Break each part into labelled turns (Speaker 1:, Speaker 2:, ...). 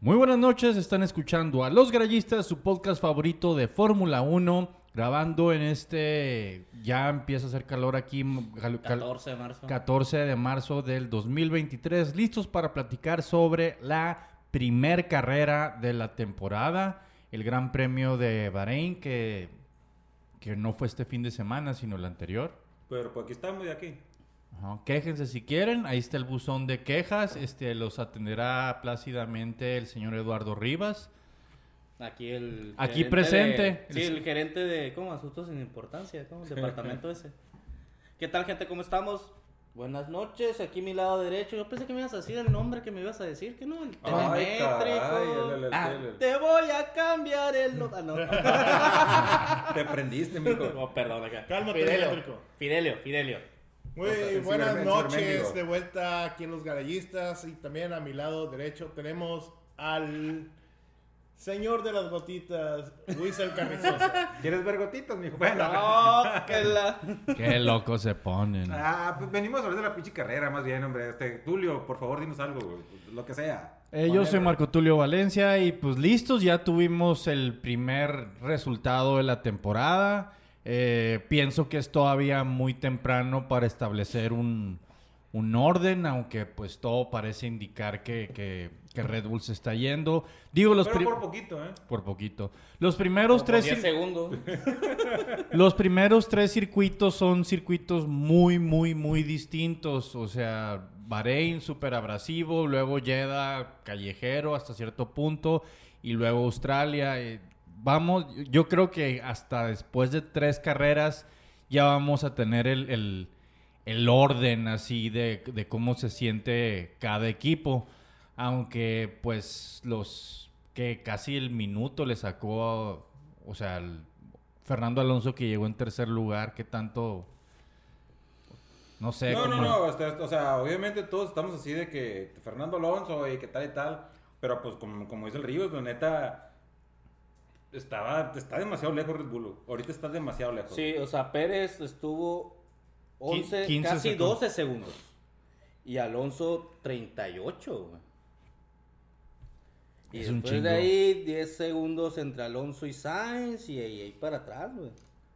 Speaker 1: Muy buenas noches, están escuchando a Los Grallistas, su podcast favorito de Fórmula 1, grabando en este, ya empieza a hacer calor aquí, cal- cal-
Speaker 2: 14 de marzo.
Speaker 1: 14 de marzo del 2023, listos para platicar sobre la primer carrera de la temporada, el Gran Premio de Bahrein, que, que no fue este fin de semana, sino el anterior.
Speaker 3: Pero pues aquí estamos y aquí.
Speaker 1: Ajá, Quéjense si quieren, ahí está el buzón de quejas, este los atenderá plácidamente el señor Eduardo Rivas.
Speaker 2: Aquí el.
Speaker 1: Aquí presente.
Speaker 2: de- sí, el gerente de. ¿Cómo? Asuntos sin importancia. ¿Cómo? El departamento ese. ¿Qué tal, gente? ¿Cómo estamos? Buenas noches. Aquí mi lado derecho. Yo pensé que me ibas a decir el nombre que me ibas a decir. que no? El
Speaker 3: Ay,
Speaker 2: telemétrico.
Speaker 3: caray, el- el-
Speaker 2: Ah,
Speaker 3: el-
Speaker 2: te voy a cambiar el. no- ah, no.
Speaker 3: Te prendiste, mijo.
Speaker 2: Oh, perdón, acá.
Speaker 4: Cálmate,
Speaker 2: Fidelio. Fidelio, Fidelio.
Speaker 4: Muy buenas noches, de vuelta aquí en Los Garayistas y también a mi lado derecho tenemos al señor de las gotitas, Luis el Carrizosa.
Speaker 3: ¿Quieres ver gotitas, mijo? Bueno.
Speaker 2: No, que la.
Speaker 1: Qué locos se ponen.
Speaker 3: Ah, pues venimos a hablar de la pinche carrera, más bien, hombre. Este, Tulio, por favor, dinos algo, güey. Lo que sea.
Speaker 1: Eh, yo soy. Marco Tulio Valencia y pues listos, ya tuvimos el primer resultado de la temporada. Eh, pienso que es todavía muy temprano para establecer un, un orden, aunque pues todo parece indicar que, que- que Red Bull se está yendo. Digo, los
Speaker 3: Pero por poquito, ¿eh?
Speaker 1: por poquito. Los primeros
Speaker 2: Como
Speaker 1: tres
Speaker 2: 10
Speaker 1: cir-
Speaker 2: segundos.
Speaker 1: los primeros tres circuitos son circuitos muy, muy, muy distintos. O sea, Bahrein, súper abrasivo, luego Jeddah, callejero hasta cierto punto, y luego Australia. eh, vamos, yo creo que hasta después de tres carreras ya vamos a tener el, el- el orden así de, de cómo se siente cada equipo. Aunque pues los que casi el minuto le sacó, o sea, el Fernando Alonso que llegó en tercer lugar, que tanto, no sé,
Speaker 3: No, no,
Speaker 1: cómo-
Speaker 3: no. o sea, obviamente todos estamos así de que Fernando Alonso y que tal y tal. Pero pues, como, como dice el Ríos, la neta. Estaba, está demasiado lejos Red Bull. Ahorita está demasiado lejos.
Speaker 2: Sí, o sea, Pérez estuvo 11,
Speaker 1: 15
Speaker 2: casi
Speaker 1: segundos.
Speaker 2: 12 segundos. Y Alonso 38, güey. Y
Speaker 1: Es un
Speaker 2: después de ahí 10 segundos entre Alonso y Sainz y ahí, ahí para atrás, güey.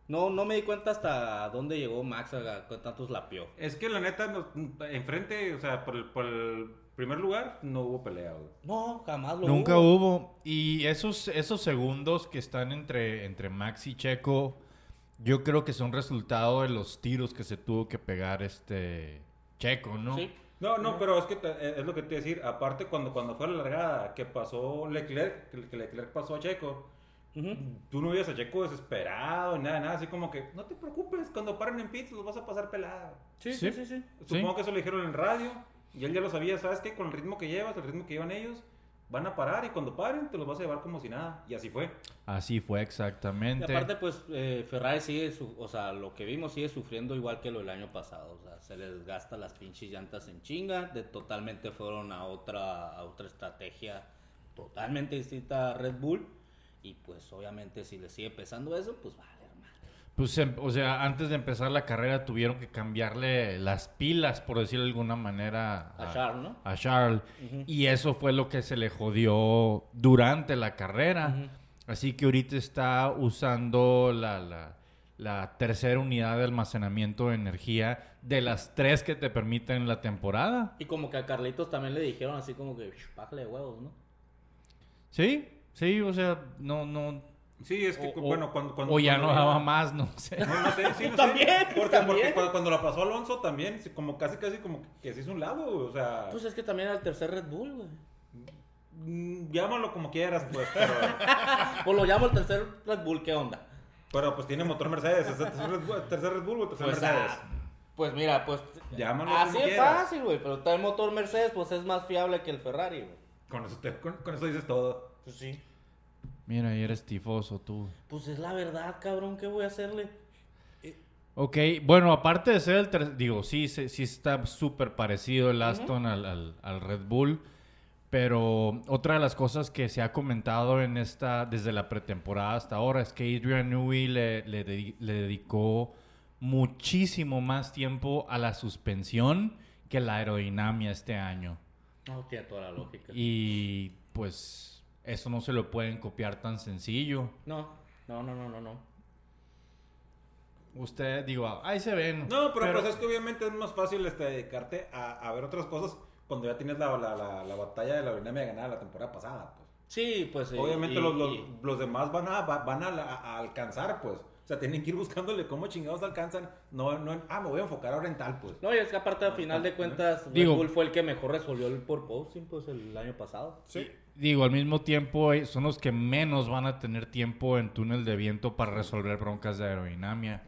Speaker 2: No, no me di cuenta hasta dónde llegó Max, a, con tantos lapió.
Speaker 3: Es que la neta, no- enfrente, o sea, por el, por el primer lugar, no hubo pelea, güey.
Speaker 2: No, jamás lo
Speaker 1: Nunca hubo. Y esos, esos segundos que están entre, entre Max y Checo, yo creo que son resultado de los tiros que se tuvo que pegar este Checo, ¿no?
Speaker 2: Sí.
Speaker 3: No, no, pero es que te- eh, es lo que te iba a decir. Aparte, cuando, cuando fue la largada, que pasó Leclerc, que Leclerc pasó a Checo,
Speaker 2: Ujú.
Speaker 3: tú no veías a Checo desesperado, nada, nada, así como que, no te preocupes, cuando paren en pits los vas a pasar pelada.
Speaker 2: Sí,
Speaker 1: Sí.
Speaker 2: sí, sí, sí.
Speaker 3: Supongo
Speaker 1: Sí.
Speaker 3: que eso lo dijeron en radio, y él ya lo sabía, ¿sabes qué? Con el ritmo que llevas, el ritmo que llevan ellos, van a parar, y cuando paren, te los vas a llevar como si nada. Y así fue.
Speaker 1: Así fue
Speaker 2: Y
Speaker 1: exactamente.
Speaker 2: aparte, pues, eh, Ferrari sigue, su- o sea, lo que vimos sigue sufriendo igual que lo del año pasado. O sea, se les gasta las pinches llantas en chinga. De, totalmente fueron a otra, a otra estrategia totalmente distinta a Red Bull. Y pues, obviamente, si les sigue pesando eso, pues vale.
Speaker 1: Pues, em- o sea, antes de empezar la carrera tuvieron que cambiarle las pilas, por decirlo de alguna manera,
Speaker 2: A Charles, ¿no?
Speaker 1: a Charles. Y eso fue lo que se le jodió durante la carrera. Así que ahorita está usando la, la- la tercera unidad de almacenamiento de energía de las tres que te permiten la temporada.
Speaker 2: Y como que a Carlitos también le dijeron así como que, "Shh, bájale de huevos, ¿no?
Speaker 1: Sí, sí, o sea, no, no.
Speaker 3: Sí, es que,
Speaker 1: o,
Speaker 3: bueno, cuando... cuando
Speaker 1: o ya
Speaker 3: cuando
Speaker 1: no daba más, no sé.
Speaker 3: No, no sé, sí, no sé.
Speaker 2: También,
Speaker 3: Porque,
Speaker 2: también.
Speaker 3: porque cuando, cuando la pasó Alonso también, como casi, casi como que se hizo un lado, güey, o sea...
Speaker 2: Pues es que también era el tercer Red Bull, güey.
Speaker 3: mm, llámalo como quieras, pues, pero...
Speaker 2: Pues lo llamo el tercer Red Bull, ¿qué onda?
Speaker 3: pero pues tiene motor Mercedes, es el tercer Red Bull, tercer Red Bull o tercer
Speaker 2: Pues,
Speaker 3: Mercedes.
Speaker 2: ah, pues mira, pues
Speaker 3: Llámalo
Speaker 2: así
Speaker 3: como
Speaker 2: es
Speaker 3: quieras.
Speaker 2: fácil, güey, pero trae motor Mercedes, pues es más fiable que el Ferrari, güey.
Speaker 3: Con, eso te- con, con eso dices todo.
Speaker 2: Pues sí.
Speaker 1: Mira, y eres tifoso tú.
Speaker 2: Pues es la verdad, cabrón, ¿qué voy a hacerle?
Speaker 1: Ok, bueno, aparte de ser el digo, sí, sí, sí está súper parecido el Aston al, al- al Red Bull, pero otra de las cosas que se ha comentado en esta, desde la pretemporada hasta ahora, es que Adrian Newey le, le dedi- le dedicó muchísimo más tiempo a la suspensión que la aerodinámica este año.
Speaker 2: No, tiene toda la lógica.
Speaker 1: Y pues eso no se lo pueden copiar tan sencillo.
Speaker 2: No, no, no, no, no, no.
Speaker 1: Usted, digo, ahí se ven.
Speaker 3: No, pero, pues es que obviamente es más fácil este, dedicarte a, a ver otras cosas cuando ya tienes la, la, la, la batalla de la Bienamia ganada la temporada pasada. Pues.
Speaker 2: Sí, pues.
Speaker 3: Obviamente
Speaker 2: y-
Speaker 3: los, los,
Speaker 2: y-
Speaker 3: los demás van, a, va- van a, la- a alcanzar, pues. O sea, tienen que ir buscándole cómo chingados alcanzan. No, no, ah, me voy a enfocar ahora en tal, pues.
Speaker 2: No, y es que aparte, al final de cuentas, Red
Speaker 1: Digo-
Speaker 2: Bull fue el que mejor resolvió el por posting, pues, el año pasado.
Speaker 4: Sí.
Speaker 1: Digo, al mismo tiempo eh, son los que menos van a tener tiempo en túnel de viento para resolver broncas de aerodinámica.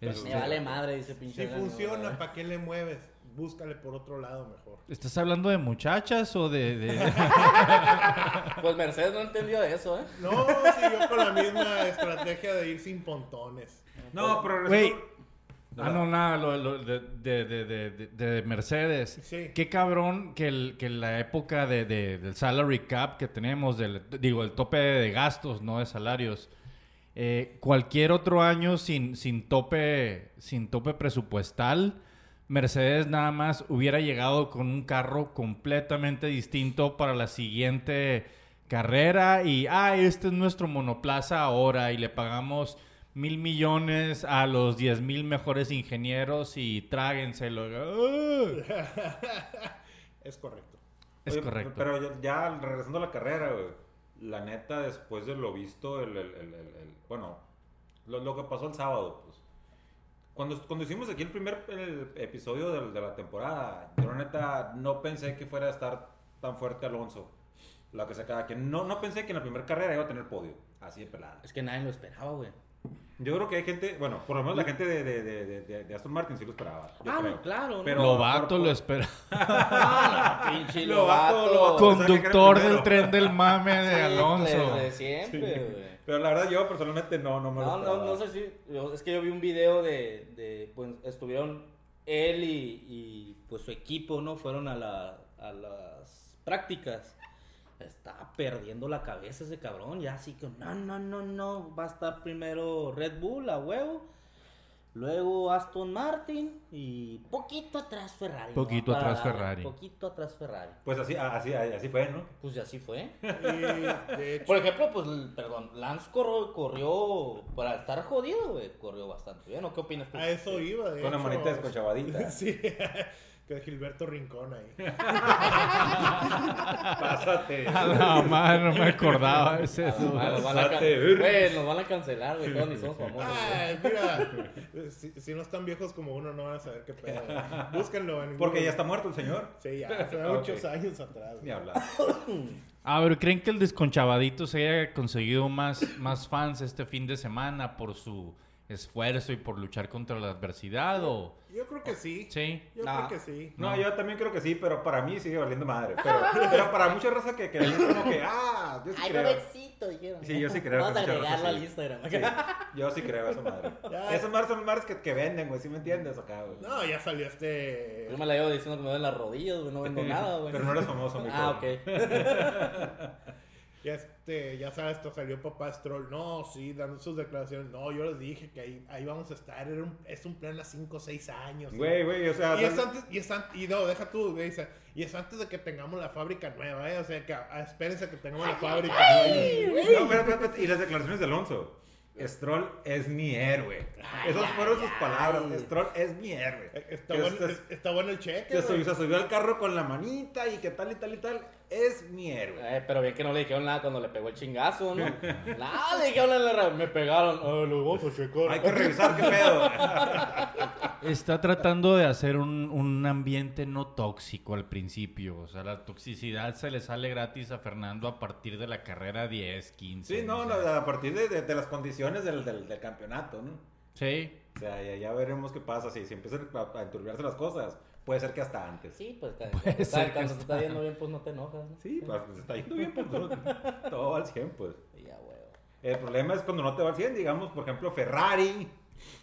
Speaker 1: Este,
Speaker 2: Me vale madre, dice pinche.
Speaker 4: Si funciona. ¿para qué le mueves? Búscale por otro lado mejor.
Speaker 1: ¿Estás hablando de muchachas o de...? de-
Speaker 2: Pues Mercedes no entendió eso, ¿eh?
Speaker 4: No, siguió con la misma estrategia de ir sin pontones.
Speaker 3: No, pero
Speaker 1: Güey. Ah, no, nada, lo, lo de, de, de, de, de- de Mercedes.
Speaker 4: Sí.
Speaker 1: Qué cabrón que, el, que la época de, de- del salary cap que tenemos, del, digo, el tope de gastos, no de salarios. eh, cualquier otro año sin, sin, tope, sin tope presupuestal, Mercedes nada más hubiera llegado con un carro completamente distinto para la siguiente carrera y, ah, este es nuestro monoplaza ahora y le pagamos mil millones a los diez mil mejores ingenieros y tráguenselo.
Speaker 4: Es correcto.
Speaker 1: Es
Speaker 3: Oye,
Speaker 1: correcto.
Speaker 3: Pero ya, ya regresando a la carrera, güey. La neta, después de lo visto, el, el- el- el- el- bueno, lo, lo que pasó el sábado, pues. Cuando, cuando hicimos aquí el primer el episodio del- de, la temporada, yo la neta no pensé que fuera a estar tan fuerte Alonso. Lo que sea cada quien. No, no pensé que en la primera carrera iba a tener podio. Así de pelada.
Speaker 2: Es que nadie lo esperaba, güey.
Speaker 3: Yo creo que hay gente, bueno, por lo menos la gente de, de, de, de- de- de Aston Martin sí lo esperaba. yo
Speaker 2: Ah,
Speaker 3: creo.
Speaker 2: no, claro. ¿no?
Speaker 3: Pero-
Speaker 1: Lobato
Speaker 3: por-
Speaker 1: lo espera.
Speaker 2: Ah, no, pinche
Speaker 3: Lobato,
Speaker 2: Lobato.
Speaker 1: Conductor del tren del mame de
Speaker 2: Sí,
Speaker 1: Alonso.
Speaker 2: Desde siempre, güey.
Speaker 3: Pero la verdad, yo personalmente no, no me lo
Speaker 2: No, no,
Speaker 3: esperaba.
Speaker 2: no sé si. yo- es que yo vi un video de. de, pues estuvieron él y, y, pues su equipo, ¿no? Fueron a, la, a las prácticas. Está perdiendo la cabeza ese cabrón. Ya así que no, no, no, no. Va a estar primero Red Bull a huevo. Luego Aston Martin y poquito atrás Ferrari.
Speaker 1: Poquito atrás Ferrari.
Speaker 2: Poquito atrás Ferrari.
Speaker 3: Pues así, así, así fue, ¿no?
Speaker 2: Pues así fue.
Speaker 4: Y de hecho,
Speaker 2: Por ejemplo, pues, perdón, Lance corrió, corrió para estar jodido, güey, corrió bastante bien. ¿O qué opinas tú?
Speaker 4: a eso iba. De
Speaker 3: Con la
Speaker 4: hecho.
Speaker 3: manita desconchavadita.
Speaker 4: Sí, que Gilberto Rincón ahí.
Speaker 3: Pásate.
Speaker 1: A la madre, no me acordaba de ese.
Speaker 2: Ah, nos van a. Güey, nos van a cancelar, güey, todos ni somos famosos.
Speaker 4: Ay, mira, si, si no están viejos como uno, no van a saber qué pedo. Búsquenlo en
Speaker 3: Porque ya está muerto el señor.
Speaker 4: Sí, ya, hace muchos años atrás.
Speaker 3: Ni hablar.
Speaker 1: A ver, ¿creen que el desconchavadito se haya conseguido más, más fans este fin de semana por su esfuerzo y por luchar contra la adversidad o...?
Speaker 4: Yo creo que sí.
Speaker 1: Sí.
Speaker 4: Yo
Speaker 2: Nah.
Speaker 4: creo que sí.
Speaker 3: No, yo también creo que sí, pero para mí sigue valiendo madre. Pero, pero para mucha raza que, que como que, ah, yo sí
Speaker 2: Ay,
Speaker 3: creo. Sí, yo sí creo
Speaker 2: Vamos a agregarlo al. Instagram.
Speaker 3: Sí, yo sí creo esa madre.
Speaker 4: Ya.
Speaker 3: Esas madres son madres que, que venden, güey, ¿sí me entiendes acá, güey?
Speaker 4: No, ya salió este.
Speaker 2: Yo me la llevo diciendo que me ven las rodillas, güey, no vendo nada, güey.
Speaker 3: Pero no eres famoso, mi
Speaker 2: Ah, ok.
Speaker 4: Ya, este, ya sabes, esto salió papá Stroll. No, sí, dando sus declaraciones. No, yo les dije que ahí, ahí vamos a estar. Era un- es un plan a 5 o 6 años.
Speaker 3: Güey, güey, o sea...
Speaker 4: Y es antes, y es antes, y no, deja tú, güey, dice, y es antes de que tengamos la fábrica nueva, ¿eh? O sea, que ah, espérense a que tengamos la fábrica. Ay, güey.
Speaker 3: No, espérate, espérate, Y las declaraciones de Alonso. Stroll es mi héroe. Esas fueron sus palabras. Stroll es mi héroe.
Speaker 4: Está
Speaker 3: Que
Speaker 4: bueno,
Speaker 3: se-
Speaker 4: es- está bueno el cheque.
Speaker 3: Se subió,
Speaker 4: güey.
Speaker 3: se subió al carro con la manita y que tal y tal y tal. Es mi héroe.
Speaker 2: Eh, pero bien que no le dijeron nada cuando le pegó el chingazo, ¿no? nada le dijeron en la Me pegaron. Ah, lo vamos a checar.
Speaker 3: Hay que revisar qué pedo.
Speaker 1: Está tratando de hacer un, un ambiente no tóxico al principio. O sea, la toxicidad se le sale gratis a Fernando a partir de la carrera 10, 15.
Speaker 3: Sí, no,
Speaker 1: o
Speaker 3: no,
Speaker 1: sea.
Speaker 3: a partir de, de- de las condiciones del, del- del campeonato, ¿no?
Speaker 1: Sí.
Speaker 3: O sea, ya, ya veremos qué pasa. Si, si empiezan a, a enturbiarse las cosas, puede ser que hasta antes.
Speaker 2: Sí, pues cuando,
Speaker 1: ser que
Speaker 2: cuando te está yendo bien, pues no te enojas, ¿no?
Speaker 3: Sí, pues se está yendo bien, pues todo, todo al 100, pues.
Speaker 2: Ya, huevo.
Speaker 3: El problema es cuando no te va al 100, digamos, por ejemplo, Ferrari,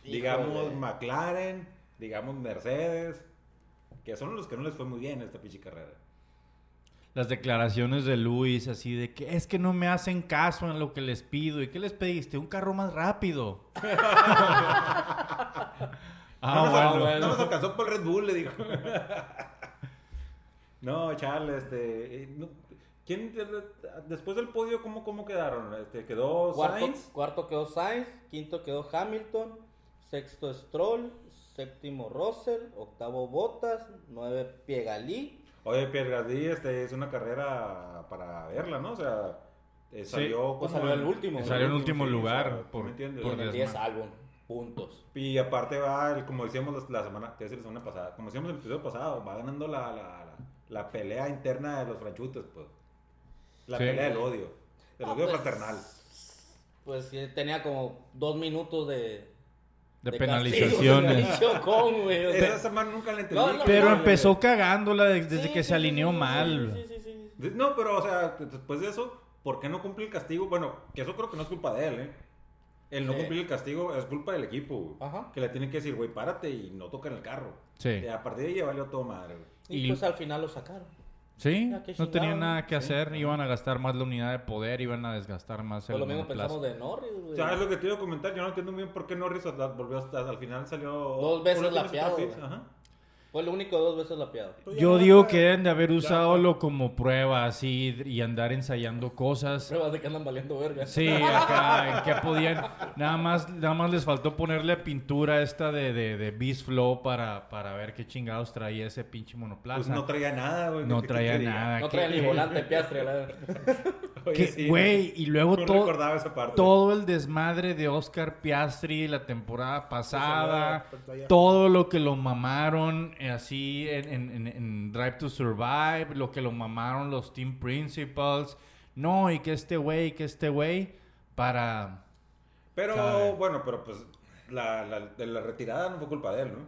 Speaker 3: digamos. McLaren, digamos, Mercedes, que son los que no les fue muy bien esta pinche carrera.
Speaker 1: Las declaraciones de Luis así de que es que no me hacen caso en lo que les pido. ¿Y qué les pediste? Un carro más rápido. ah,
Speaker 3: no, nos,
Speaker 1: bueno,
Speaker 3: no
Speaker 1: bueno.
Speaker 3: nos alcanzó por el Red Bull, le dijo. no, Charles, este, eh, no, ¿Quién, de- de- después del podio, cómo, cómo quedaron? Este, quedó
Speaker 2: Cuarto,
Speaker 3: Sainz.
Speaker 2: cuarto quedó Sainz, quinto quedó Hamilton, sexto Stroll, séptimo Russell, octavo Bottas, nueve Piegalí.
Speaker 3: Oye, Pierre Gasly, este, es una carrera para verla, ¿no? O sea, eh,
Speaker 1: Sí,
Speaker 3: salió
Speaker 2: pues
Speaker 3: como
Speaker 2: salió el último,
Speaker 1: Salió en
Speaker 3: sí,
Speaker 1: último
Speaker 3: o sea,
Speaker 1: lugar
Speaker 3: ¿tú
Speaker 1: por-
Speaker 3: me entiendes?
Speaker 1: Por
Speaker 2: en el
Speaker 1: desma-
Speaker 2: 10 álbum, puntos.
Speaker 3: Y aparte va, el- como decíamos la, la semana, la semana pasada, como decíamos el episodio pasado, va ganando la, la, la, la pelea interna de los franchutes, pues. La
Speaker 1: Sí.
Speaker 3: pelea del odio. Del
Speaker 2: Ah,
Speaker 3: odio
Speaker 2: pues,
Speaker 3: fraternal.
Speaker 2: Pues sí, tenía como dos minutos de...
Speaker 1: De penalizaciones.
Speaker 2: de Chocón, güey. o sea,
Speaker 3: Esa semana nunca la entendí.
Speaker 2: No, no,
Speaker 1: Pero
Speaker 2: no,
Speaker 1: empezó cagándola de- desde
Speaker 2: sí,
Speaker 1: que
Speaker 2: sí,
Speaker 1: se alineó
Speaker 2: sí,
Speaker 1: mal.
Speaker 2: Sí, sí, sí, sí.
Speaker 3: No, pero, o sea, después de eso, ¿por qué no cumple el castigo? Bueno, que eso creo que no es culpa de él, ¿eh? El no
Speaker 2: Sí.
Speaker 3: cumplir el castigo es culpa del equipo, güey.
Speaker 2: Ajá.
Speaker 3: Que le tienen que decir, güey, párate y no toca en el carro.
Speaker 1: Sí.
Speaker 3: Y a partir de ahí ya valió todo madre, güey.
Speaker 2: Y,
Speaker 1: Y-
Speaker 2: pues al final lo sacaron.
Speaker 1: Sí, no tenían nada que
Speaker 3: Sí.
Speaker 1: hacer, iban a gastar más la unidad de poder, iban a desgastar más
Speaker 2: Pues
Speaker 1: el
Speaker 2: lo mismo pensamos de Norris, güey.
Speaker 3: ¿Sabes lo que te iba a comentar? Yo no entiendo muy bien por qué Norris volvió hasta, al final salió...
Speaker 2: Dos veces
Speaker 3: ¿Por qué no se
Speaker 2: lapeado.
Speaker 3: Ajá.
Speaker 2: Fue el único dos veces lapeado.
Speaker 4: Pues
Speaker 1: Yo
Speaker 4: no
Speaker 1: digo que deben de haber usado lo como prueba así y andar ensayando cosas.
Speaker 2: Pruebas de que andan valiendo verga.
Speaker 1: Sí, acá, que podían, nada más, nada más les faltó ponerle pintura esta de, de, de Beast Flow para, para ver qué chingados traía ese pinche monoplaza.
Speaker 3: Pues no traía nada, güey.
Speaker 1: No
Speaker 3: ¿Qué- qué
Speaker 1: traía nada.
Speaker 2: No
Speaker 1: ¿Qué-
Speaker 2: traía ni volante Piastri, la verdad.
Speaker 3: Oye, sí,
Speaker 1: Güey, y luego
Speaker 3: No
Speaker 1: todo,
Speaker 3: recordaba esa parte.
Speaker 1: todo el desmadre de Oscar Piastri la temporada pasada, todo lo que lo mamaron eh, así en, en- en- en Drive to Survive, lo que lo mamaron los Team Principals. No, y que este güey, que este güey, para...
Speaker 3: Pero, bueno, pero pues la, la, de la retirada no fue culpa de él, ¿no?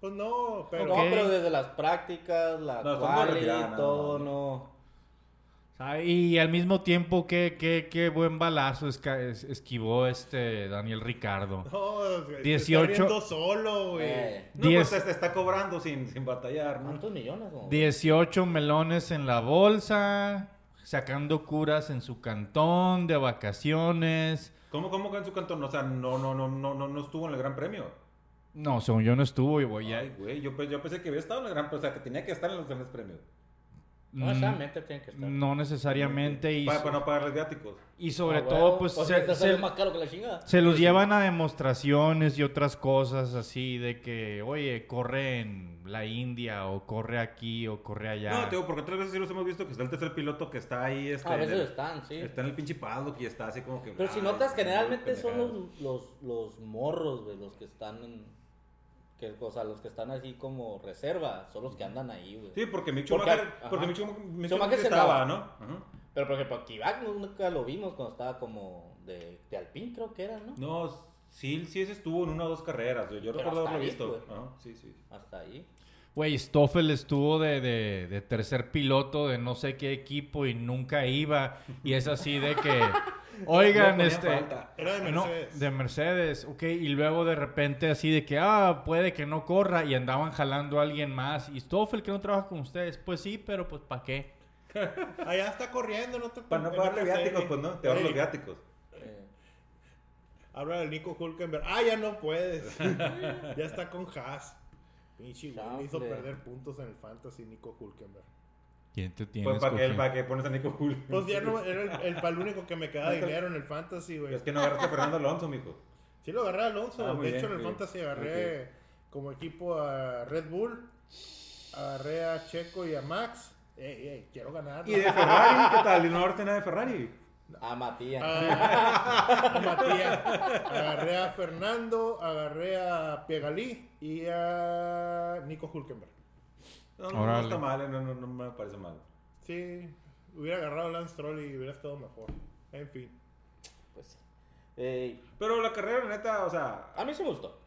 Speaker 4: Pues no, pero.
Speaker 2: No, pero desde las prácticas, la
Speaker 3: No, no,
Speaker 2: todo,
Speaker 3: no.
Speaker 2: no.
Speaker 1: ¿Sabe? Y al mismo tiempo, qué, qué, qué buen balazo esquivó este Daniel Ricardo.
Speaker 4: No, se está
Speaker 1: 18.
Speaker 4: riendo solo, güey.
Speaker 2: Eh,
Speaker 3: No, pues se está cobrando sin, sin batallar, ¿no?
Speaker 2: ¿Cuántos millones? güey?
Speaker 1: 18 melones en la bolsa, sacando curas en su cantón de vacaciones.
Speaker 3: ¿Cómo, cómo que en su cantón? O sea, no, no, no, no, no, no estuvo en el Gran Premio.
Speaker 1: No, según yo no estuvo y voy a...
Speaker 3: Ay, güey, yo, yo pensé que había estado en el Gran Premio, o sea, que tenía que estar en los grandes premios.
Speaker 2: No,
Speaker 1: Mm,
Speaker 2: exactamente tienen que estar.
Speaker 1: No necesariamente y,
Speaker 3: Para, para no pagarles viáticos.
Speaker 1: y sobre
Speaker 2: Ah,
Speaker 1: todo
Speaker 2: huevo,
Speaker 1: pues
Speaker 2: pues,
Speaker 1: se,
Speaker 2: te
Speaker 1: se-
Speaker 2: sale más caro que la chingada.
Speaker 1: se los llevan a demostraciones y otras cosas así de que, oye, corre en la India o corre aquí o corre allá.
Speaker 3: No, te digo, porque otras veces sí los hemos visto que está el tercer piloto que está ahí, este,
Speaker 2: A veces
Speaker 3: el-
Speaker 2: están, sí.
Speaker 3: está en el pinche paddock y está así como que...
Speaker 2: Pero si notas, generalmente son los, los, los morros, güey, los que están en... Que, o sea, los que están así como reserva, son los que andan ahí, güey.
Speaker 3: Sí, porque Mick
Speaker 2: Porque-
Speaker 3: Schumacher, porque Mick Schumacher, estaba. ¿no? Ajá.
Speaker 2: Pero por ejemplo, Kivak nunca lo vimos cuando estaba como de, de Alpine, creo que era, ¿no?
Speaker 3: No, sí, sí ese estuvo en una o dos carreras. Yo, yo
Speaker 2: Pero
Speaker 3: recuerdo haberlo
Speaker 2: ahí,
Speaker 3: visto. Ajá, sí, sí.
Speaker 2: Hasta ahí.
Speaker 1: Güey, Stoffel estuvo de, de- de tercer piloto de no sé qué equipo y nunca iba. Y es así de que, oigan,
Speaker 3: No
Speaker 1: este...
Speaker 3: falta.
Speaker 4: Era de
Speaker 1: No,
Speaker 4: Mercedes.
Speaker 1: de Mercedes, ok. Y luego de repente así de que, ah, puede que no corra y andaban jalando a alguien más. Y Stoffel que no trabaja con ustedes, pues sí, pero pues ¿para qué?
Speaker 4: Allá está corriendo, no te
Speaker 3: Para no pagarle viáticos, pues no, te ahorran los viáticos.
Speaker 2: Eh,
Speaker 4: Habla del Nico Hulkenberg. Ah, ya no puedes. ya está con Haas. Pinche güey, me hizo perder puntos en el Fantasy Nico Hulkenberg.
Speaker 1: ¿Quién te tiene
Speaker 3: Pues para que, para que pones a Nico Hull.
Speaker 4: Pues ya no, era el, el, para el único que me quedaba dinero en el Fantasy, güey.
Speaker 3: Es que no agarraste a Fernando Alonso, mijo.
Speaker 4: Sí lo agarré a Alonso.
Speaker 3: Ah,
Speaker 4: de hecho,
Speaker 3: bien,
Speaker 4: en el
Speaker 3: bien.
Speaker 4: Fantasy agarré como equipo a Red Bull, agarré a Checo y a Max. Ey, ey, quiero ganar.
Speaker 3: ¿Y de Ferrari? ¿Qué tal? ¿Y no agarraste nada de Ferrari?
Speaker 2: a Matías.
Speaker 4: a, a Matías. Agarré a Fernando, agarré a Piegalí y a Nico Hulkenberg.
Speaker 3: No, no, no está mal, eh, no, no, no me parece mal.
Speaker 4: Sí, hubiera agarrado a Lance Stroll y hubiera estado mejor. En fin.
Speaker 2: Pues sí. Eh,
Speaker 3: Pero la carrera, la neta, o sea,
Speaker 2: a mí sí me gustó.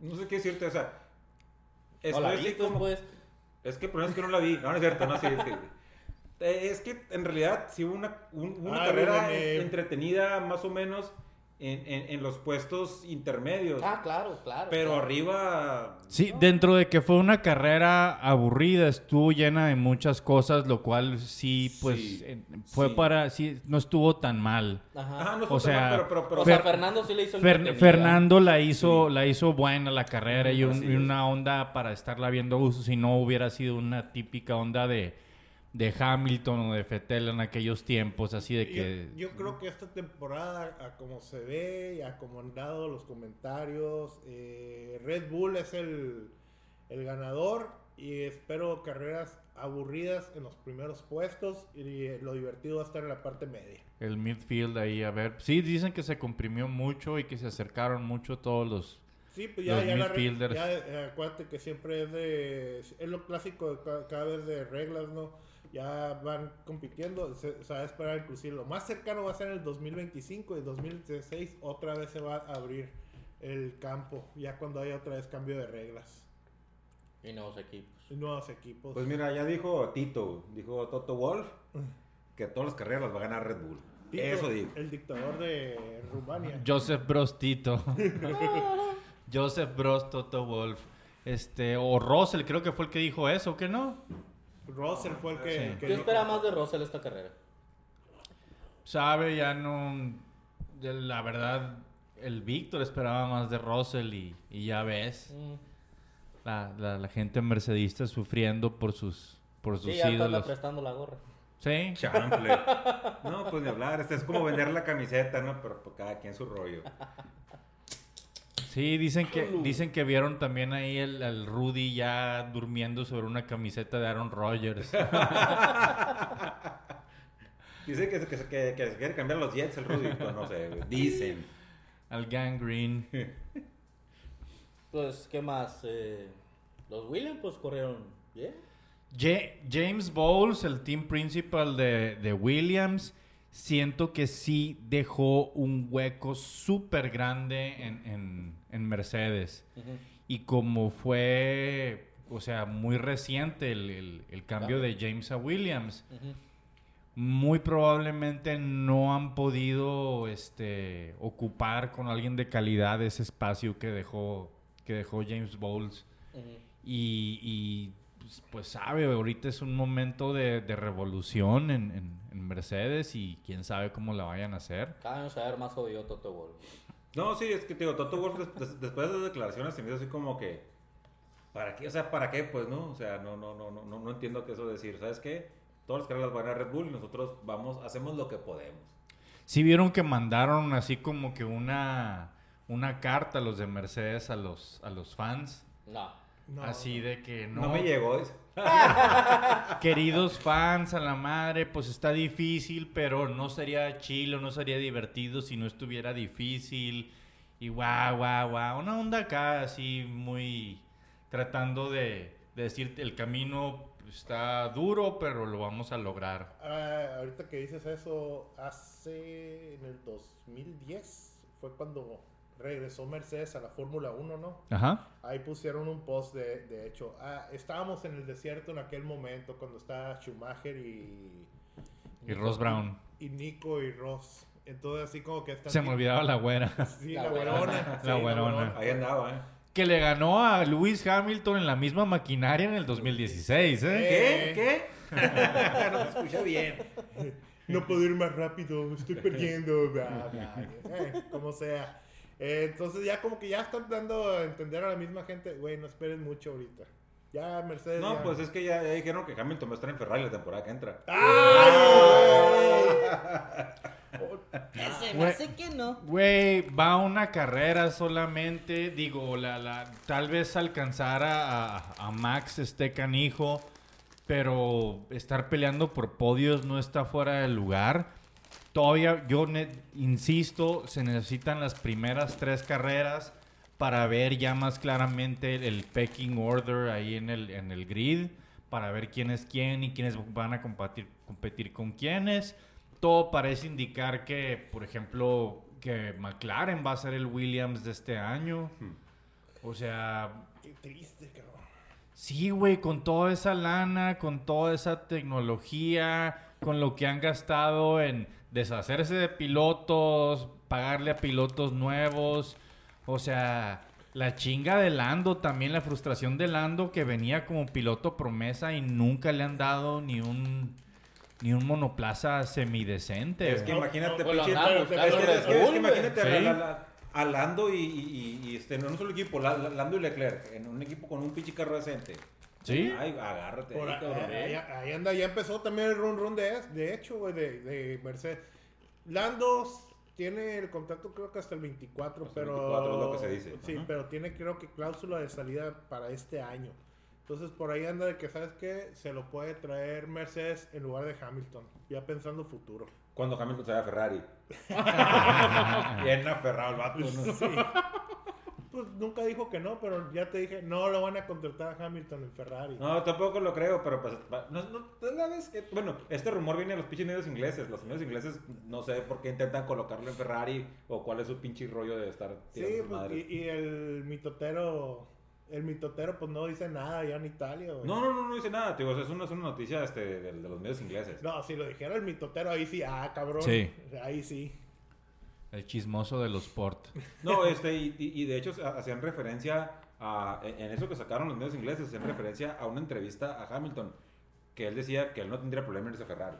Speaker 3: no sé qué decirte, o sea.
Speaker 2: La
Speaker 3: así
Speaker 2: viste,
Speaker 3: como-
Speaker 2: pues.
Speaker 3: Es que el problema es que no la vi. No, no es cierto, no, sí, sí. Eh, Es que en realidad sí hubo una, un- una
Speaker 4: Ay,
Speaker 3: carrera entretenida más o menos en, en- en los puestos intermedios.
Speaker 2: Ah, claro, claro.
Speaker 3: pero
Speaker 2: claro.
Speaker 3: arriba...
Speaker 1: Sí, dentro de que fue una carrera aburrida, estuvo llena de muchas cosas, lo cual sí, pues,
Speaker 3: Sí,
Speaker 1: eh, fue
Speaker 3: sí.
Speaker 1: para, sí, no estuvo tan mal.
Speaker 2: Ajá.
Speaker 3: Ajá, no
Speaker 1: O
Speaker 3: fue tan
Speaker 1: sea,
Speaker 3: mal, pero, pero, pero-
Speaker 2: o sea,
Speaker 1: Fer-
Speaker 2: Fernando sí le hizo
Speaker 1: Fer-. Fernando la hizo,
Speaker 3: Sí.
Speaker 1: la hizo buena la carrera y, un- una onda para estarla viendo a gusto, si no hubiera sido una típica onda de de Hamilton o de Fettel en aquellos tiempos, así de que...
Speaker 4: Yo, creo que esta temporada, a como se ve y a como han dado los comentarios, eh, Red Bull es el, el ganador y espero carreras aburridas en los primeros puestos y lo divertido va a estar en la parte media.
Speaker 1: El midfield ahí, a ver. Sí, dicen que se comprimió mucho y que se acercaron mucho todos los...
Speaker 4: Sí, pues ya,
Speaker 1: Los
Speaker 4: ya, la re-
Speaker 1: midfielders.
Speaker 4: ya, eh, acuérdate que siempre es de. Es lo clásico de ca- cada vez de reglas, ¿no? Ya van compitiendo, se, se va a esperar inclusive. Lo más cercano va a ser en el 2025 y 2016 otra vez se va a abrir el campo, ya cuando haya otra vez cambio de reglas.
Speaker 2: Y nuevos equipos.
Speaker 4: Y nuevos equipos.
Speaker 3: Pues mira, ya dijo Tito, dijo Toto Wolf, que todas las carreras las va a ganar Red Bull.
Speaker 4: Tito,
Speaker 3: Eso digo.
Speaker 4: El dictador de Rumania.
Speaker 1: Joseph Bros Tito. Joseph Bros Toto Wolf. Este, o Russell, creo que fue el que dijo eso, ¿que no?
Speaker 4: Russell fue el que.
Speaker 1: Sí.
Speaker 4: que
Speaker 2: ¿Qué
Speaker 4: dijo-
Speaker 2: espera más de Russell esta carrera?
Speaker 1: Sabe, ya no. La verdad, el Víctor esperaba más de Russell y, y ya ves.
Speaker 2: Mm.
Speaker 1: La, la, la gente mercedista sufriendo por sus, por sus
Speaker 2: Sí,
Speaker 1: ídolos.
Speaker 2: prestando la gorra.
Speaker 1: Sí.
Speaker 3: Chanfle. No, pues ni hablar. Este es como vender la camiseta, ¿no? Pero pues, cada quien su rollo.
Speaker 1: Sí, dicen que, dicen que vieron también ahí el, al Rudy ya durmiendo sobre una camiseta de Aaron Rodgers.
Speaker 3: Dice que, que, que, que se quiere cambiar los Jets el Rudy. Pues no sé, dicen.
Speaker 1: al Gang Green.
Speaker 2: Pues, ¿qué más? Eh, los Williams, pues corrieron bien.
Speaker 1: Ja- James Bowles, el team principal de, de Williams, siento que sí dejó un hueco súper grande en, en- en Mercedes. Y como fue, o sea, muy reciente el, el- el cambio de James a Williams, muy probablemente no han podido este, ocupar con alguien de calidad ese espacio que dejó, que dejó James Bowles. Y, pues, pues, sabe, ahorita es un momento de, de revolución en, en- en Mercedes y quién sabe cómo la vayan a hacer.
Speaker 2: Cada año se va a ver más jodido Toto Wolff.
Speaker 3: No, sí, es que te digo, Toto Wolf des- des- después de las declaraciones se me hizo así como que. ¿Para qué? O sea, ¿para qué? Pues no. O sea, no, no, no, no, no, entiendo qué eso decir. ¿Sabes qué? Todas las carreras las van a Red Bull y nosotros vamos, hacemos lo que podemos.
Speaker 1: Sí vieron que mandaron así como que una, una carta a los de Mercedes a los, a los fans.
Speaker 2: No.
Speaker 4: No,
Speaker 1: así de que
Speaker 3: No,
Speaker 1: no,
Speaker 3: me llegó. dice.
Speaker 1: queridos fans a la madre, pues está difícil, pero no sería chilo, no sería divertido si no estuviera difícil. Y guau, guau, guau. Una onda acá así muy tratando de, de decir el camino está duro, pero lo vamos a lograr.
Speaker 4: Ah, ahorita que dices eso, hace en el 2010 fue cuando regresó Mercedes a la Fórmula 1, ¿no?
Speaker 1: Ajá.
Speaker 4: Ahí pusieron un post de, de hecho. Ah, estábamos en el desierto en aquel momento cuando estaba Schumacher y...
Speaker 1: Y Ross Brown.
Speaker 4: Y Nico y Ross. Entonces así como que.
Speaker 1: Se me olvidaba la güera.
Speaker 4: Sí,
Speaker 2: La
Speaker 4: la,
Speaker 2: güerona.
Speaker 1: La
Speaker 4: sí,
Speaker 1: güerona.
Speaker 3: Ahí andaba, ¿eh?
Speaker 1: Que le ganó a Lewis Hamilton en la misma maquinaria en el 2016, ¿eh?
Speaker 3: ¿Qué? ¿Qué? no te escuché bien.
Speaker 4: No puedo ir más rápido, estoy perdiendo. bla, bla, eh, como sea. Eh, entonces ya como que ya están dando a entender a la misma gente, güey, no esperen mucho ahorita. Ya Mercedes.
Speaker 3: No,
Speaker 4: ya-
Speaker 3: pues es que ya, ya dijeron que Hamilton va a estar en Ferrari la temporada que entra.
Speaker 2: Ese
Speaker 1: me
Speaker 2: me
Speaker 1: Güey.
Speaker 2: hace que no.
Speaker 1: Güey, va una carrera solamente. Digo, la, la, tal vez alcanzar a, a- a Max este canijo. Pero estar peleando por podios no está fuera de lugar. Todavía, yo insisto, se necesitan las primeras tres carreras para ver ya más claramente el, el pecking order ahí en el, en el grid. Para ver quién es quién y quiénes van a competir, competir con quiénes. Todo parece indicar que, por ejemplo, que McLaren va a ser el Williams de este año. O sea,
Speaker 4: Qué triste, cabrón.
Speaker 1: Sí, güey, con toda esa lana, con toda esa tecnología, con lo que han gastado en deshacerse de pilotos, pagarle a pilotos nuevos. O sea, la chinga de Lando, también la frustración de Lando que venía como piloto promesa y nunca le han dado ni un ni un monoplaza semidecente.
Speaker 3: Es que
Speaker 4: No,
Speaker 3: imagínate,
Speaker 4: no,
Speaker 3: imagínate a, Lando y, y- y- y, este, en un solo equipo, la- la- Lando y Leclerc, en un equipo con un pinche carro decente.
Speaker 1: Sí.
Speaker 3: Ay, agárrate.
Speaker 4: Por
Speaker 3: ahí,
Speaker 4: ahí,
Speaker 3: cabrón.
Speaker 4: ahí- ahí anda, ya empezó también el run run de, de hecho, güey, de, de Mercedes. Lando tiene el contrato creo que hasta el 24,
Speaker 3: Hasta el
Speaker 4: pero...
Speaker 3: 24 es lo que se dice.
Speaker 4: Sí,
Speaker 3: Ajá.
Speaker 4: pero tiene creo que cláusula de salida para este año. Entonces por ahí anda de que, ¿sabes qué? Se lo puede traer Mercedes en lugar de Hamilton, ya pensando futuro.
Speaker 3: Cuando Hamilton se va a Ferrari. Bien aferrado el vato, ¿no?
Speaker 4: Sí. Pues nunca dijo que no, pero ya te dije, no lo van a contratar a Hamilton en Ferrari.
Speaker 3: No, tampoco lo creo, pero pues. No, no, la vez que, bueno, este rumor viene de los pinches medios ingleses. Los medios ingleses no sé por qué intentan colocarlo en Ferrari o cuál es su pinche rollo de estar
Speaker 4: Sí, pues, y, y el mitotero, el mitotero pues no dice nada ya en Italia. güey.
Speaker 3: No, no, no, no dice nada, tío. o sea, es una, es una noticia este, de, de los medios ingleses.
Speaker 4: No, si lo dijera el mitotero, ahí sí, ah, cabrón.
Speaker 1: Sí.
Speaker 4: Ahí sí.
Speaker 1: El chismoso de los sport.
Speaker 3: No, este, y, y- de hecho ha- hacían referencia a. En eso que sacaron los medios ingleses, hacían referencia a una entrevista a Hamilton. Que él decía que él no tendría problema en irse a Ferrari.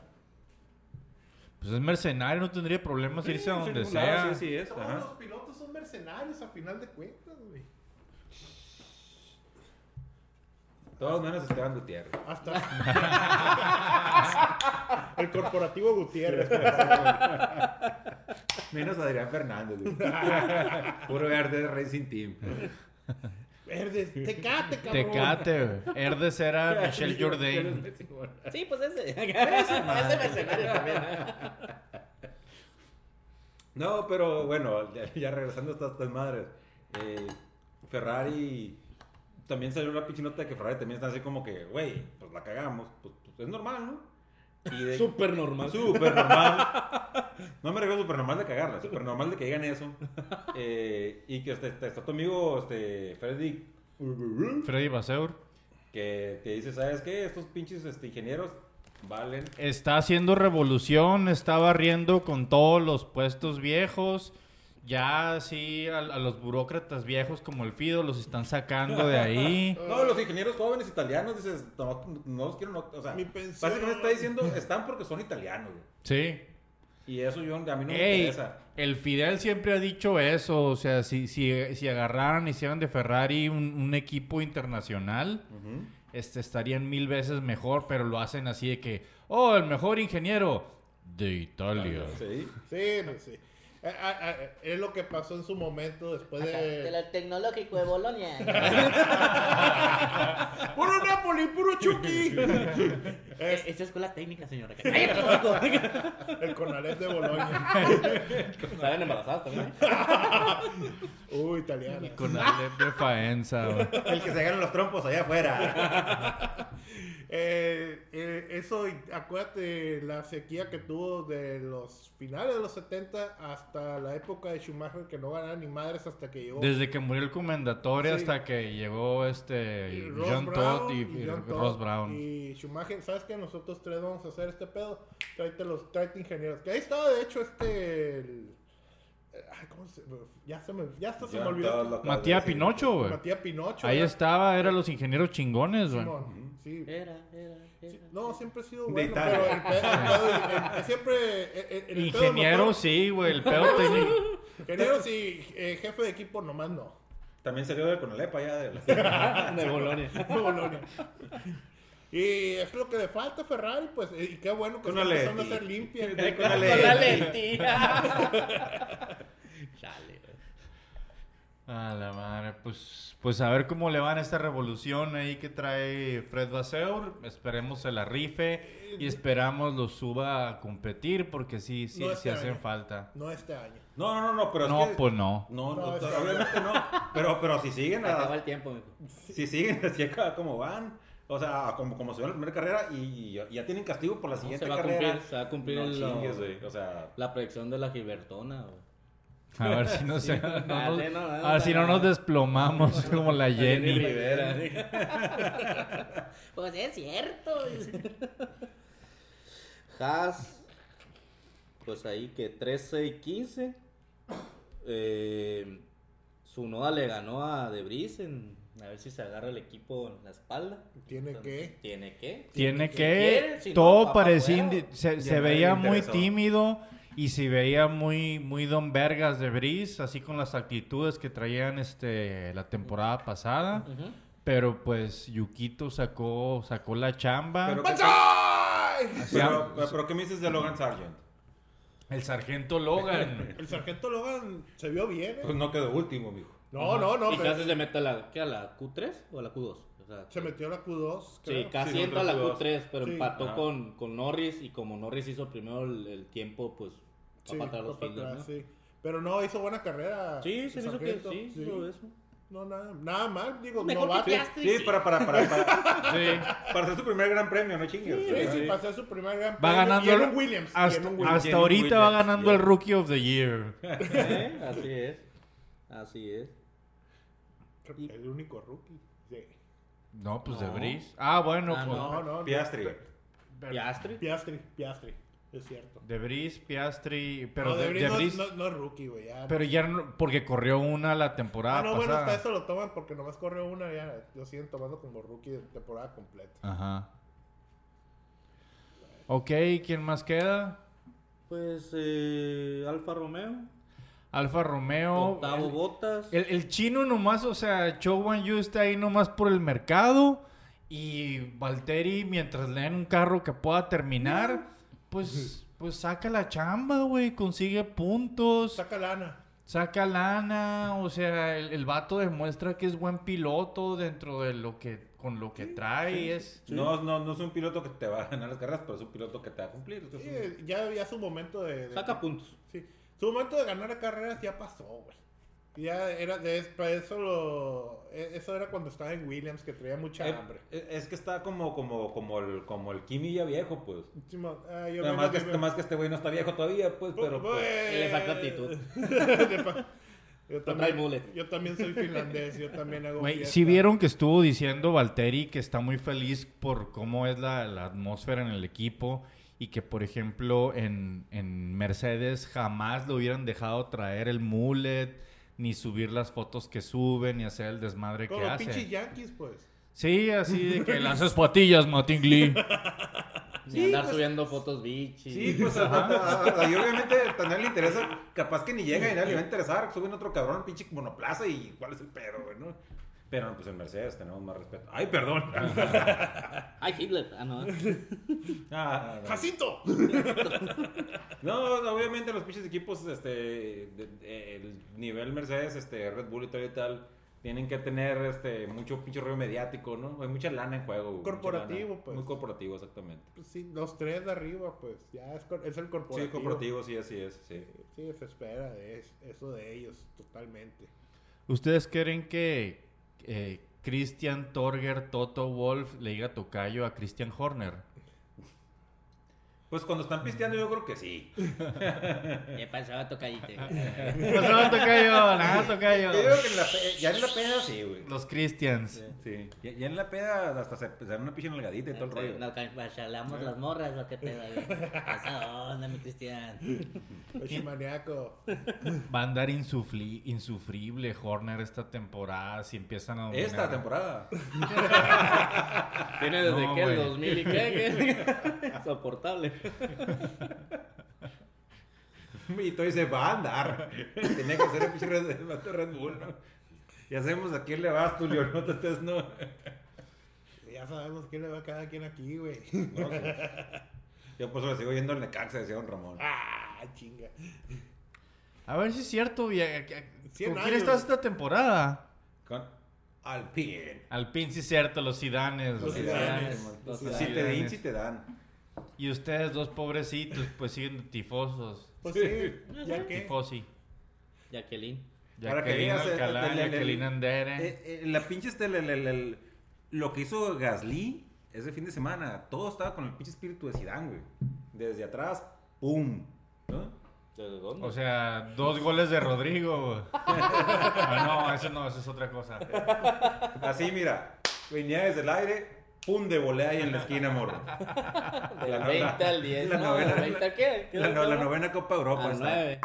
Speaker 1: Pues es mercenario, no tendría problemas irse a donde sea.
Speaker 3: Sí, sí, es.
Speaker 4: Todos
Speaker 3: ajá.
Speaker 4: los pilotos son mercenarios a final de cuentas, güey.
Speaker 3: Todos menos Esteban Gutiérrez.
Speaker 4: Hasta. el corporativo Gutiérrez.
Speaker 3: Menos Adrián Fernández. güey. Puro verde Racing Team.
Speaker 4: Verde, tecate, cabrón.
Speaker 1: Tecate, güey. Herdes era Michelle Jourdain.
Speaker 2: Sí, pues ese. ese mercenario también.
Speaker 3: No, pero bueno, ya, ya regresando a estas, estas madres. eh, Ferrari. También salió la pinche nota de que Ferrari también está así como que, güey, pues la cagamos. Pues, pues, es normal, ¿no? Y de-
Speaker 2: Súper normal.
Speaker 3: Súper normal. No me refiero súper normal de cagarla, súper normal de que digan eso. Eh, y que este, este, está tu amigo, este, Freddy,
Speaker 1: Freddy Baseur.
Speaker 3: que te dice, ¿sabes qué? Estos pinches este, ingenieros valen.
Speaker 1: Está haciendo revolución, está barriendo con todos los puestos viejos. Ya sí, a, a los burócratas viejos como el Fido los están sacando de ahí.
Speaker 3: No, los ingenieros jóvenes italianos, dices, no, no los quiero, no, o sea,
Speaker 4: Mi pensión.
Speaker 3: básicamente está diciendo, están porque son italianos, güey.
Speaker 1: Sí.
Speaker 3: Y eso yo, a mí no me
Speaker 1: Ey,
Speaker 3: interesa.
Speaker 1: el Fidel siempre ha dicho eso, o sea, si, si, si agarraran y hicieran de Ferrari un, un equipo internacional, este, estarían mil veces mejor, pero lo hacen así de que, oh, el mejor ingeniero de Italia.
Speaker 3: Sí.
Speaker 4: Sí, sí. Eh, ah, ah, eh, es lo que pasó en su momento después de.
Speaker 2: Del tecnológico de Bolonia.
Speaker 4: ¡Puro Napoli, puro Chucky! Es
Speaker 2: Esta escuela técnica, señora.
Speaker 4: El Conalep de Boloña.
Speaker 2: Estaban embarazadas también.
Speaker 4: Uy, italiana.
Speaker 1: Con Alep de Faenza.
Speaker 3: El que se ganan los trompos allá afuera.
Speaker 4: Eh, eh, eso, acuérdate, la sequía que tuvo de los finales de los 70 hasta la época de Schumacher, que no ganaba ni madres hasta que llegó.
Speaker 1: Desde que murió el comendatorio
Speaker 4: Sí.
Speaker 1: hasta que llegó este
Speaker 4: y
Speaker 1: John
Speaker 4: Brown
Speaker 1: Todd y, y
Speaker 4: John Todd
Speaker 1: Ross Brown.
Speaker 4: Y Schumacher, ¿sabes qué? Nosotros tres vamos a hacer este pedo. Tráete los, tráete ingenieros. Que ahí estaba, de hecho, este. el- ay, ¿cómo se, ya se me, ya hasta se me olvidó.
Speaker 1: Matías. Pinocho, güey.
Speaker 4: Matías Pinocho.
Speaker 1: Ahí estaba, eran los ingenieros chingones, güey.
Speaker 4: Sí.
Speaker 2: Era, era,
Speaker 4: Sí. No, siempre he sido
Speaker 3: De
Speaker 4: bueno, pero el pedo, el pedo- el- el- siempre... el- el- el pedo
Speaker 1: Ingeniero, sí, güey. El pedo técnico.
Speaker 4: Ingeniero sí, eh, jefe de equipo nomás no.
Speaker 3: También salió del Conalepa allá. De
Speaker 2: De Bolonia.
Speaker 4: De Bolonia. Y es lo que le falta a Ferrari, pues, y qué bueno que está empezando a ser limpia.
Speaker 3: Con
Speaker 2: la.
Speaker 1: A la madre, pues, pues a ver cómo le van a esta revolución ahí que trae Fred Vasseur. Esperemos se la rife y esperamos lo suba a competir porque sí, sí,
Speaker 4: No
Speaker 1: sí
Speaker 4: este
Speaker 1: hacen
Speaker 4: año.
Speaker 1: falta.
Speaker 4: No este año.
Speaker 3: No, no, no, pero es
Speaker 1: No,
Speaker 3: que-
Speaker 1: pues no.
Speaker 3: No,
Speaker 4: No,
Speaker 3: no,
Speaker 4: es-
Speaker 3: obviamente no. Pero, pero si siguen,
Speaker 2: Acabó
Speaker 3: a,
Speaker 2: el tiempo,
Speaker 3: si siguen así acá como van, o sea, como, como se ve en la primera carrera y, y ya- tienen castigo por la
Speaker 2: No,
Speaker 3: siguiente
Speaker 2: se va a
Speaker 3: carrera.
Speaker 2: cumplir, se va a cumplir
Speaker 3: no
Speaker 2: el-
Speaker 3: chingues, o sea,
Speaker 2: La predicción de la Gilbertona, güey.
Speaker 1: A ver si no, se, no
Speaker 2: no, no,
Speaker 1: a ver si no
Speaker 2: no.
Speaker 1: nos desplomamos como la Jenny.
Speaker 2: Rivera. pues es cierto. Haas, pues ahí que 13 y 15. Eh, Sunoda le ganó a Debris en a ver si se agarra el equipo en la espalda.
Speaker 4: Tiene
Speaker 2: Entonces,
Speaker 4: que.
Speaker 2: Tiene que.
Speaker 1: Tiene que,
Speaker 2: quiere, si no,
Speaker 1: todo
Speaker 2: pa'
Speaker 1: parecía, se, se veía muy tímido y se veía muy, muy Don Vergas de Brice, así con las actitudes que traían este, la temporada pasada.
Speaker 2: Ujú.
Speaker 1: Pero pues Yukito sacó, sacó la chamba.
Speaker 3: Pero-. Pero, pero, pero ¿qué me dices de Logan Sargent?
Speaker 1: El sargento Logan.
Speaker 4: El sargento Logan se vio bien, ¿eh?
Speaker 3: Pues no quedó último, mijo.
Speaker 4: No, no, no.
Speaker 2: y
Speaker 4: pero
Speaker 2: casi se mete a la, ¿qué, a la Q3 o a la Q2. O sea,
Speaker 4: se metió a la Q2.
Speaker 2: Sí,
Speaker 4: creo.
Speaker 2: casi
Speaker 3: Sí,
Speaker 2: entra a la
Speaker 3: nosotros
Speaker 2: Q3, pero
Speaker 4: Sí.
Speaker 2: empató con, con Norris y como Norris hizo primero el, el tiempo, pues
Speaker 4: Sí,
Speaker 2: va para atrás los
Speaker 4: para atrás,
Speaker 2: ¿no?
Speaker 4: sí. Pero no, hizo buena carrera.
Speaker 2: Sí, se hizo que sí, hizo eso.
Speaker 4: No, nada, nada mal. Digo,
Speaker 2: Mejor
Speaker 4: novato.
Speaker 2: que
Speaker 3: Sí, sí,
Speaker 2: sí.
Speaker 3: para, para, para, para,
Speaker 1: Sí.
Speaker 3: para hacer su primer gran premio, no chingues.
Speaker 4: Sí, sí, pasó su primer gran
Speaker 1: Va
Speaker 4: premio.
Speaker 1: ganando
Speaker 4: Y en
Speaker 1: el-
Speaker 4: un Williams.
Speaker 1: Hasta,
Speaker 4: Williams.
Speaker 1: hasta ahorita va
Speaker 3: Williams,
Speaker 1: ganando
Speaker 3: yeah.
Speaker 1: el Rookie of the Year.
Speaker 2: ¿Eh? Así es. Así es.
Speaker 4: El único rookie. Sí.
Speaker 1: No, pues
Speaker 2: No.
Speaker 1: de Brice. Ah, bueno,
Speaker 2: Ah,
Speaker 1: pues.
Speaker 4: No, no.
Speaker 3: Piastri.
Speaker 2: Piastri.
Speaker 4: Piastri, Piastri. Es cierto.
Speaker 1: De Brice, Piastri. Pero
Speaker 4: no,
Speaker 1: de,
Speaker 4: de Vries
Speaker 1: de
Speaker 4: no,
Speaker 1: Vries-
Speaker 4: no- no es rookie, güey. Ya.
Speaker 1: Pero ya no, porque corrió una la temporada
Speaker 4: ah, no, bueno, hasta eso lo toman porque nomás corre una. Ya lo siguen tomando como rookie de temporada completa.
Speaker 1: Ajá. Ok, ¿quién más queda?
Speaker 2: Pues eh, Alfa Romeo.
Speaker 1: Alfa Romeo.
Speaker 2: Octavo
Speaker 1: el,
Speaker 2: Botas.
Speaker 1: el- el chino nomás, o sea, Chou Wan Yu está ahí nomás por el mercado. Y Valtteri, mientras le den un carro que pueda terminar, pues, pues saca la chamba, güey. Consigue puntos.
Speaker 4: Saca lana.
Speaker 1: Saca lana, o sea, el, el vato demuestra que es buen piloto dentro de lo que, con lo que trae, es...
Speaker 3: No, no, no es un piloto que te va a ganar las carreras, pero es un piloto que te va a cumplir. Es
Speaker 4: Sí,
Speaker 3: un-
Speaker 4: ya, ya su momento de, de-
Speaker 2: Saca puntos.
Speaker 4: Sí. Su momento de ganar carreras ya pasó, güey. Ya era de para eso lo e- eso era cuando estaba en Williams que traía mucha
Speaker 3: Eh,
Speaker 4: hambre.
Speaker 3: eh, Es que está como, como, como el, como el Kimi ya viejo, pues.
Speaker 4: Último- ah, yo
Speaker 3: Nada
Speaker 4: me-
Speaker 3: más que, más que este güey no está viejo todavía, pues, pero...
Speaker 4: Pues,
Speaker 3: pues,
Speaker 2: le falta actitud.
Speaker 4: Yo, también,
Speaker 2: mullet.
Speaker 4: yo también soy finlandés, yo también hago
Speaker 1: Güey, si vieron que estuvo diciendo Valtteri que está muy feliz por cómo es la, la atmósfera en el equipo y que, por ejemplo, en, en Mercedes jamás lo hubieran dejado traer el mullet, ni subir las fotos que suben, ni hacer el desmadre
Speaker 4: Con
Speaker 1: que
Speaker 4: los pinches
Speaker 1: hace.
Speaker 4: yankees, pues.
Speaker 1: Sí, así de que las patillas, Mattingly.
Speaker 2: Ni andar subiendo fotos bichi.
Speaker 3: Sí, pues a, a- a- y obviamente a nadie le interesa, capaz que ni llega y nadie le va a interesar, suben otro cabrón al pinche monoplaza y cuál es el pedo, güey, ¿no? Pero pues en Mercedes tenemos más respeto. Ay, perdón.
Speaker 2: Ay, Hitler. Ah, no.
Speaker 3: Ah, no.
Speaker 4: ¡Jacinto!
Speaker 3: No, obviamente los pinches equipos, este, de- de- el nivel Mercedes, este, Red Bull y tal y tal, tienen que tener, este, mucho pinche rollo mediático, ¿no? Hay mucha lana en juego.
Speaker 4: Corporativo,
Speaker 3: lana.
Speaker 4: pues.
Speaker 3: Muy corporativo, exactamente.
Speaker 4: Pues sí, los tres de arriba, pues ya es, es el corporativo.
Speaker 3: Sí, corporativo, sí, así es, sí.
Speaker 4: Sí, se espera de es- eso de ellos, totalmente.
Speaker 1: ¿Ustedes creen que eh, Christian Torger, Toto Wolf le diga tocayo a Christian Horner?
Speaker 3: Pues cuando están pisteando yo creo que sí.
Speaker 2: ¿Qué pasó, tocayite?
Speaker 1: Pues no, tocayo, nada, tocayo.
Speaker 3: Yo digo que en la pe- ya en la peda sí, güey.
Speaker 1: Los Christians.
Speaker 3: Sí. Ya, ya en la peda hasta se, se dan una pinche nalgadita y todo el rollo.
Speaker 2: ¿Nos cachalamos las morras o qué pedo? güey? Esa onda, mi Cristian.
Speaker 4: Pechimaniaco.
Speaker 1: Va a andar insufli- insufrible Horner esta temporada si empiezan a dominar.
Speaker 3: Esta temporada.
Speaker 2: Tiene desde
Speaker 1: No,
Speaker 2: que el
Speaker 1: güey.
Speaker 2: 2000 y qué, qué? Soportable.
Speaker 3: Y todo dice, va a andar. Tenía que ser el pinche Red, Bull, ¿no? Ya sabemos a quién le vas, Tulio, no te estés, no.
Speaker 4: Ya sabemos quién le va a cada quien aquí, güey.
Speaker 3: No, pues, Yo por eso le sigo yendo al Necaxa, decía don Ramón.
Speaker 4: ah, chinga.
Speaker 1: A ver si es cierto. ¿Con quién estás esta temporada?
Speaker 3: Con Alpine.
Speaker 1: Alpine, sí es cierto, los Sidanes.
Speaker 4: Los.
Speaker 2: Los
Speaker 3: Si te dan, si te dan.
Speaker 1: Y ustedes dos pobrecitos, pues siguen tifosos.
Speaker 4: Pues sí, ya que.
Speaker 1: Tifosi.
Speaker 2: Jacqueline.
Speaker 3: Para que
Speaker 1: Jacqueline Alcalá,
Speaker 3: el- el- el-
Speaker 1: Jacqueline Andere.
Speaker 3: La pinche este, el- el- el- el- lo que hizo Gasly ese fin de semana, todo estaba con el pinche espíritu de Zidane, güey. Desde atrás, ¡pum! ¿No?
Speaker 2: ¿De dónde?
Speaker 1: O sea, dos goles de Rodrigo. ah, no, eso no, eso es otra cosa.
Speaker 3: Así, mira, venía desde el aire, ¡pum! de volea ahí en la esquina, morro.
Speaker 2: Del
Speaker 3: la-
Speaker 2: 20 al 10.
Speaker 3: la
Speaker 2: no,
Speaker 3: novena-
Speaker 2: ¿del 20 a qué? ¿Qué
Speaker 3: La, no- la novena Copa Europa
Speaker 2: Al
Speaker 3: está
Speaker 2: 9.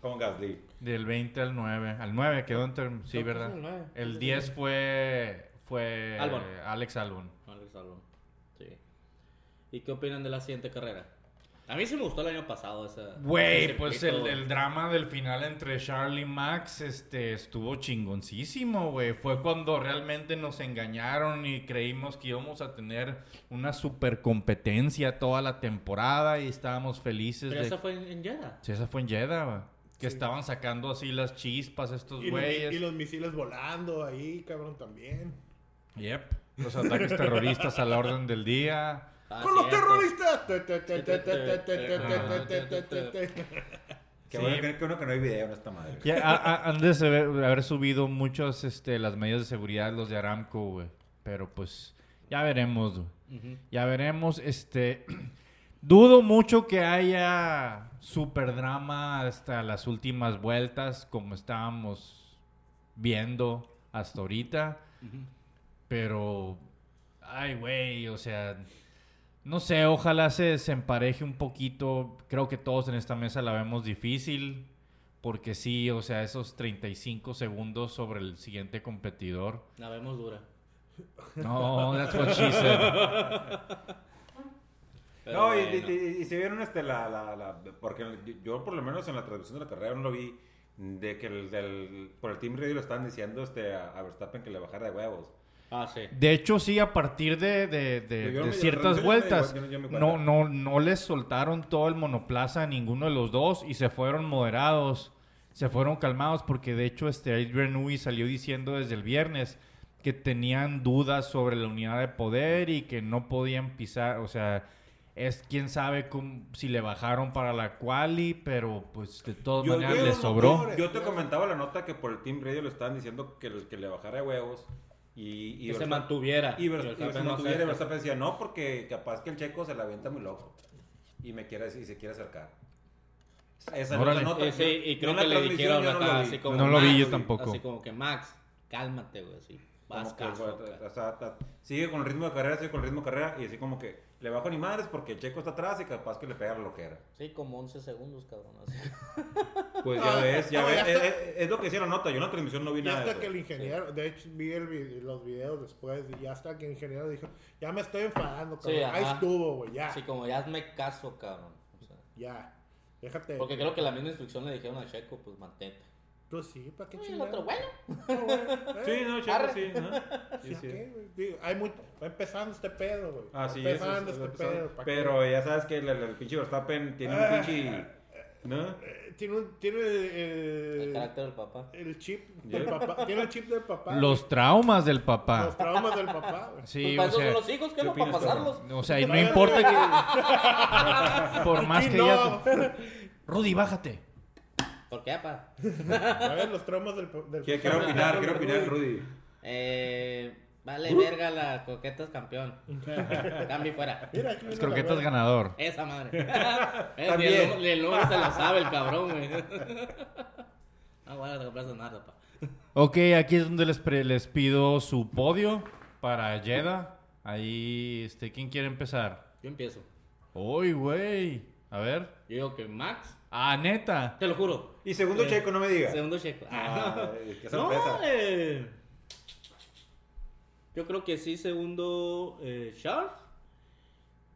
Speaker 3: con Gasly.
Speaker 1: Del 20 al 9. Al 9 quedó entre... Sí,
Speaker 2: que
Speaker 1: ¿verdad?
Speaker 2: el nueve.
Speaker 1: El 10 fue... Fue...
Speaker 2: Albon.
Speaker 1: Alex Albon.
Speaker 2: Alex Albon. Sí. ¿Y qué opinan de la siguiente carrera? A mí sí me gustó el año pasado esa.
Speaker 1: Güey, pues el, drama del final entre Charlie y Max este, estuvo chingoncísimo, güey. Fue cuando realmente nos engañaron y creímos que íbamos a tener una super competencia toda la temporada y estábamos felices
Speaker 2: Pero
Speaker 1: de...
Speaker 2: esa fue en, en Jeddah.
Speaker 1: Sí, esa fue en Jeddah, güey. Que
Speaker 4: Sí.
Speaker 1: estaban sacando así las chispas estos
Speaker 4: Y los,
Speaker 1: güeyes.
Speaker 4: y los misiles volando ahí, cabrón, también.
Speaker 1: Yep. Los ataques terroristas a la orden del día.
Speaker 4: ¡Con los terroristas!
Speaker 3: Qué
Speaker 1: sí.
Speaker 3: bueno que, uno que no hay video en esta madre.
Speaker 1: Ya, a, a, han de haber subido muchas este, las medidas de seguridad los de Aramco, güey. Pero pues ya veremos, güey.
Speaker 2: Uh -huh.
Speaker 1: Ya veremos, este... Dudo mucho que haya super drama hasta las últimas vueltas, como estábamos viendo hasta ahorita.
Speaker 2: Uh -huh.
Speaker 1: Pero, ay, güey, o sea, no sé, ojalá se, se empareje un poquito. Creo que todos en esta mesa la vemos difícil. Porque sí, o sea, esos 35 segundos sobre el siguiente competidor.
Speaker 2: La vemos dura.
Speaker 1: No, that's what she said.
Speaker 2: Pero
Speaker 3: no, y,
Speaker 2: bueno.
Speaker 3: y, y- y si vieron este, la, la, la- porque yo, por lo menos en la traducción de la carrera no lo vi, de que el, del, por el Team Radio lo estaban diciendo este, a, a Verstappen que le bajara de huevos.
Speaker 2: Ah, sí.
Speaker 1: De hecho, sí, a partir de, de- de-
Speaker 3: Yo- yo
Speaker 1: de
Speaker 3: me-
Speaker 1: ciertas vueltas,
Speaker 3: yo- yo me
Speaker 1: no, no, no les soltaron todo el monoplaza a ninguno de los dos y se fueron moderados, se fueron calmados porque de hecho este Adrian Newey salió diciendo desde el viernes que tenían dudas sobre la unidad de poder y que no podían pisar, o sea, es quién sabe cómo- si le bajaron para la quali, pero pues de todas
Speaker 3: Yo-
Speaker 1: maneras le sobró.
Speaker 3: Yo te comentaba la nota que por el Team Radio le estaban diciendo que, le- que le bajara de huevos y, y
Speaker 2: Que se mantuviera.
Speaker 3: Y, Ver-
Speaker 2: Y
Speaker 3: y
Speaker 2: Verstappen
Speaker 3: se
Speaker 2: no
Speaker 3: mantuviera y. Verstappen decía, no, porque capaz que el checo se la avienta muy loco y me quiere y se quiere acercar. Esa
Speaker 1: Órale.
Speaker 3: nota.
Speaker 2: Eh,
Speaker 3: yo-
Speaker 2: y creo que le dijeron
Speaker 3: no
Speaker 2: acá, así como
Speaker 1: No lo vi yo tampoco.
Speaker 2: Así como que Max, cálmate, güey, así. Vas
Speaker 3: que,
Speaker 2: caso,
Speaker 3: o sea, sigue con el ritmo de carrera, sigue con el ritmo de carrera y así como que le bajo ni madres porque el checo está atrás y capaz que le pega lo que era.
Speaker 2: Sí, como 11 segundos, cabrón. así.
Speaker 3: Pues ya ves, ya
Speaker 4: no,
Speaker 3: ves.
Speaker 4: ya
Speaker 3: Es,
Speaker 4: está.
Speaker 3: es- es lo que decía la nota. Yo en la transmisión no vi
Speaker 4: Y
Speaker 3: nada.
Speaker 4: hasta que el ingeniero, de hecho vi el los videos después, y hasta que el ingeniero dijo, ya me estoy enfadando, cabrón.
Speaker 2: Sí,
Speaker 4: Ahí estuvo, güey, ya,
Speaker 2: Así como ya hazme caso, cabrón. O sea,
Speaker 4: ya. Déjate.
Speaker 2: porque creo que la misma instrucción le dijeron a Checo, pues mantente.
Speaker 4: Pues sí, ¿para qué
Speaker 2: Y el otro, bueno.
Speaker 3: Sí, no,
Speaker 2: Arre.
Speaker 3: sí. ¿no? Sí,
Speaker 4: Sí,
Speaker 3: sí.
Speaker 4: ¿qué, güey? Digo, hay muy, va empezando este pedo, güey.
Speaker 3: Ah, sí,
Speaker 4: empezando
Speaker 3: eso
Speaker 4: este pedo. ¿pa' qué?
Speaker 3: Pero ya sabes que el, el, el pinche Verstappen tiene un pinche. ¿No?
Speaker 4: Eh, Tiene, un, tiene el,
Speaker 2: El
Speaker 4: el,
Speaker 2: carácter del papá.
Speaker 4: el chip del papá. Tiene el chip del papá.
Speaker 1: Los traumas del
Speaker 4: güey.
Speaker 1: papá.
Speaker 4: Los traumas del papá, güey.
Speaker 1: Sí,
Speaker 2: pues para
Speaker 1: o
Speaker 2: eso
Speaker 1: sea,
Speaker 2: son los hijos, ¿qué
Speaker 3: ¿qué
Speaker 2: no? Para pasarlos.
Speaker 1: o sea, y no importa que por más que
Speaker 4: no.
Speaker 1: ya Rudy, bájate.
Speaker 2: ¿Por qué, papá?
Speaker 4: A ver, los traumas del, pa- del
Speaker 3: Quiero, quiero opinar, quiero opinar, Rudy.
Speaker 2: Eh, vale, verga, la coqueta es campeón. Cambio fuera.
Speaker 4: Mira,
Speaker 1: croquetas
Speaker 4: verga.
Speaker 1: ganador.
Speaker 2: Esa madre. Es
Speaker 3: También.
Speaker 2: el, el nombre se la sabe el cabrón, güey. Ah, bueno, te compras nada, papá.
Speaker 1: Ok, aquí es donde les, pre- les pido su podio para Jeddah. Ahí, este, ¿quién quiere empezar?
Speaker 2: Yo empiezo.
Speaker 1: Uy, güey. A ver.
Speaker 2: Yo digo que Max,
Speaker 1: Ah, neta.
Speaker 2: te lo juro.
Speaker 3: Y segundo
Speaker 2: Eh,
Speaker 3: checo, no me digas.
Speaker 2: Segundo checo.
Speaker 3: Ah, qué
Speaker 2: no,
Speaker 3: sorpresa.
Speaker 2: eh, yo creo que sí, segundo eh, Charles.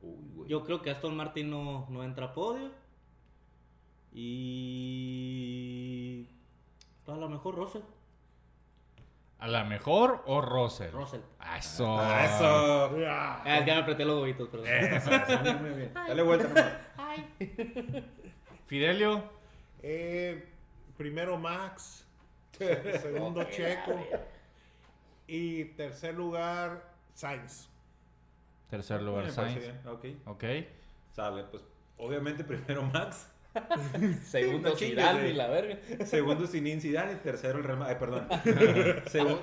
Speaker 3: Uy, güey.
Speaker 2: Yo creo que Aston Martin no, no entra a podio. Y. A lo mejor Russell.
Speaker 1: ¿A la mejor o Russell?
Speaker 2: Russell.
Speaker 1: Ah, Eso.
Speaker 3: Ah, eso.
Speaker 4: Ya.
Speaker 2: Ah, ya me apreté los huevitos, perdón.
Speaker 3: Eso, eso, muy bien. Dale vuelta nomás.
Speaker 1: Fidelio.
Speaker 4: Eh, primero Max. se- Segundo Checo. Y tercer lugar, Sainz.
Speaker 1: Tercer lugar,
Speaker 3: Me parece
Speaker 1: Sainz.
Speaker 3: Ok.
Speaker 1: Ok.
Speaker 3: Sale, pues obviamente primero Max.
Speaker 2: Segundo
Speaker 3: No güey.
Speaker 2: y la verga.
Speaker 3: Segundo Zinedine Zidane y tercero el Real Madrid. Ay, perdón. Segu-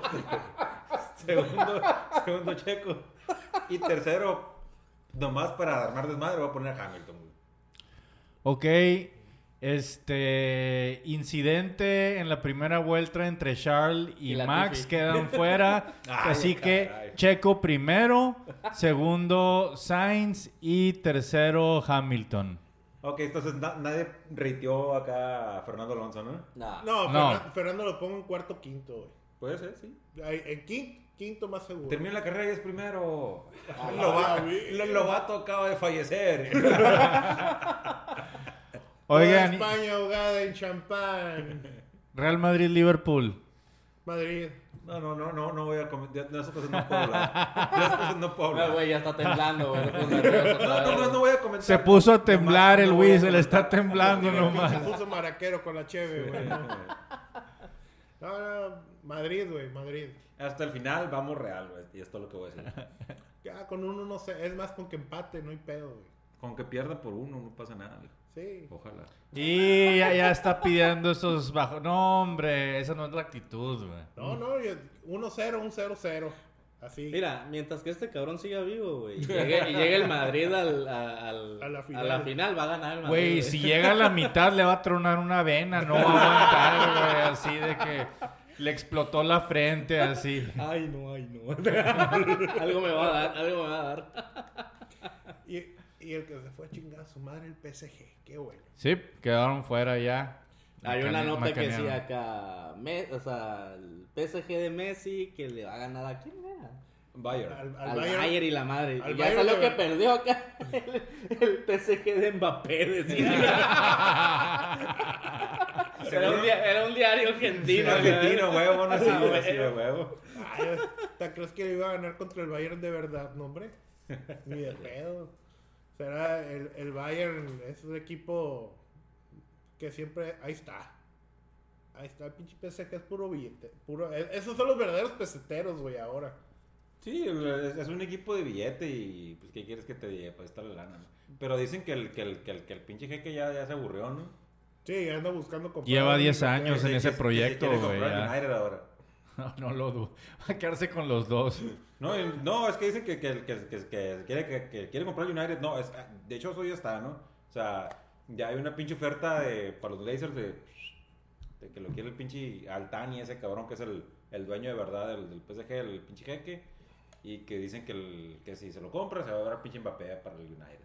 Speaker 3: segundo, segundo Checo. Y tercero, nomás para armar desmadre, voy a poner a Hamilton.
Speaker 1: Ok. Este incidente en la primera vuelta entre Charles y,
Speaker 2: Y Latifi.
Speaker 1: Max quedan fuera.
Speaker 3: Ay,
Speaker 1: así que
Speaker 3: caray.
Speaker 1: Checo primero, segundo Sainz y tercero Hamilton.
Speaker 3: Ok, entonces na- nadie reiteó acá a Fernando Alonso, ¿no?
Speaker 2: Nah.
Speaker 4: No,
Speaker 1: No.
Speaker 4: Fernan- Fernando lo pongo en cuarto quinto, güey.
Speaker 3: Puede ser, sí.
Speaker 4: En quin- quinto más seguro.
Speaker 3: Termina la carrera y es primero.
Speaker 4: Ah.
Speaker 3: Lo- Lobato acaba de fallecer.
Speaker 1: Oigan,
Speaker 4: Toda España ahogada en champán.
Speaker 1: Real Madrid-Liverpool.
Speaker 4: Madrid.
Speaker 3: No, no, no, no, no voy a comentar. De esas cosas no puedo hablar. De esas cosas no puedo
Speaker 2: No,
Speaker 3: hablar.
Speaker 2: güey, ya está temblando, güey. se
Speaker 3: No, no, no, no voy a comentar.
Speaker 1: Se puso a temblar
Speaker 3: Nomás
Speaker 1: el Wii, se le está temblando
Speaker 4: Se
Speaker 1: nomás.
Speaker 4: puso maraquero con la cheve, güey. No, no, Madrid, güey, Madrid.
Speaker 3: Hasta el final vamos real, güey. Y esto es lo que voy a decir.
Speaker 4: Ya con uno no sé, es más con que empate, no hay pedo, güey.
Speaker 3: Con que pierda por uno no pasa nada. güey.
Speaker 4: Sí.
Speaker 3: Ojalá.
Speaker 1: Y ya, ya está pidiendo esos bajos. No, hombre, esa no es la actitud, güey.
Speaker 4: No, no, yo- 1-0, un 0-0. Así.
Speaker 2: Mira, mientras que este cabrón siga vivo, güey, y llegue, y llegue el Madrid al, a, al-
Speaker 4: A la
Speaker 2: a
Speaker 4: final.
Speaker 2: la final, va a ganar el Madrid.
Speaker 1: Güey, si llega a la mitad le va a tronar una vena, no va a aguantar, güey, así de que le explotó la frente, así.
Speaker 2: Ay, no, ay, no. algo me va a dar, algo me va a dar.
Speaker 4: Y, y el que se fue a chingar a su madre, el PSG. Qué bueno.
Speaker 1: Sí, quedaron fuera ya.
Speaker 2: Hay una nota que decía acá, Me- o sea, el PSG de Messi que le va a ganar a quién era?
Speaker 3: Bayern.
Speaker 4: Al,
Speaker 2: Al,
Speaker 4: al
Speaker 2: Bayern,
Speaker 4: Bayern.
Speaker 2: y la madre.
Speaker 4: al
Speaker 2: Y ya salió que perdió acá el, el PSG de Mbappé, decía. era, un dia- era un diario argentino.
Speaker 3: Argentino,
Speaker 2: güey.
Speaker 3: huevo, no sí,
Speaker 2: Ah, güey.
Speaker 3: sí, huevo.
Speaker 4: Ay, ¿te crees que iba a ganar contra el Bayern de verdad? No, hombre. Ni de pedo. Será el, el Bayern, es un equipo que siempre. Ahí está. Ahí está, el pinche PSG es puro billete. Puro, e- esos son los verdaderos peseteros, güey, ahora.
Speaker 3: Sí, es, es un equipo de billete y pues ¿qué quieres que te diga? Pues está la lana, ¿no? Pero dicen que el, que el, que el, que el pinche jeque ya, ya se aburrió, ¿no?
Speaker 4: Sí, anda buscando comprar.
Speaker 1: Lleva
Speaker 4: un
Speaker 1: 10
Speaker 4: Inglaterra.
Speaker 1: años
Speaker 3: Que
Speaker 1: en
Speaker 3: se-
Speaker 1: ese
Speaker 3: que se-
Speaker 1: proyecto,
Speaker 3: que
Speaker 1: güey,
Speaker 3: comprar
Speaker 1: ya.
Speaker 3: United ahora.
Speaker 1: No, no lo dudo. Va a quedarse con los dos.
Speaker 3: No, no, es que dicen que, que, que, que, que quiere, que, que quiere comprar United. No, es, de hecho eso ya está, ¿no? O sea, ya hay una pinche oferta de, para los Blazers de, de que lo quiere el pinche Altani, ese cabrón que es el, el dueño de verdad del, del PSG, el pinche jeque. Y que dicen que, el, que si se lo compra se va a ver a pinche Mbappé para el United.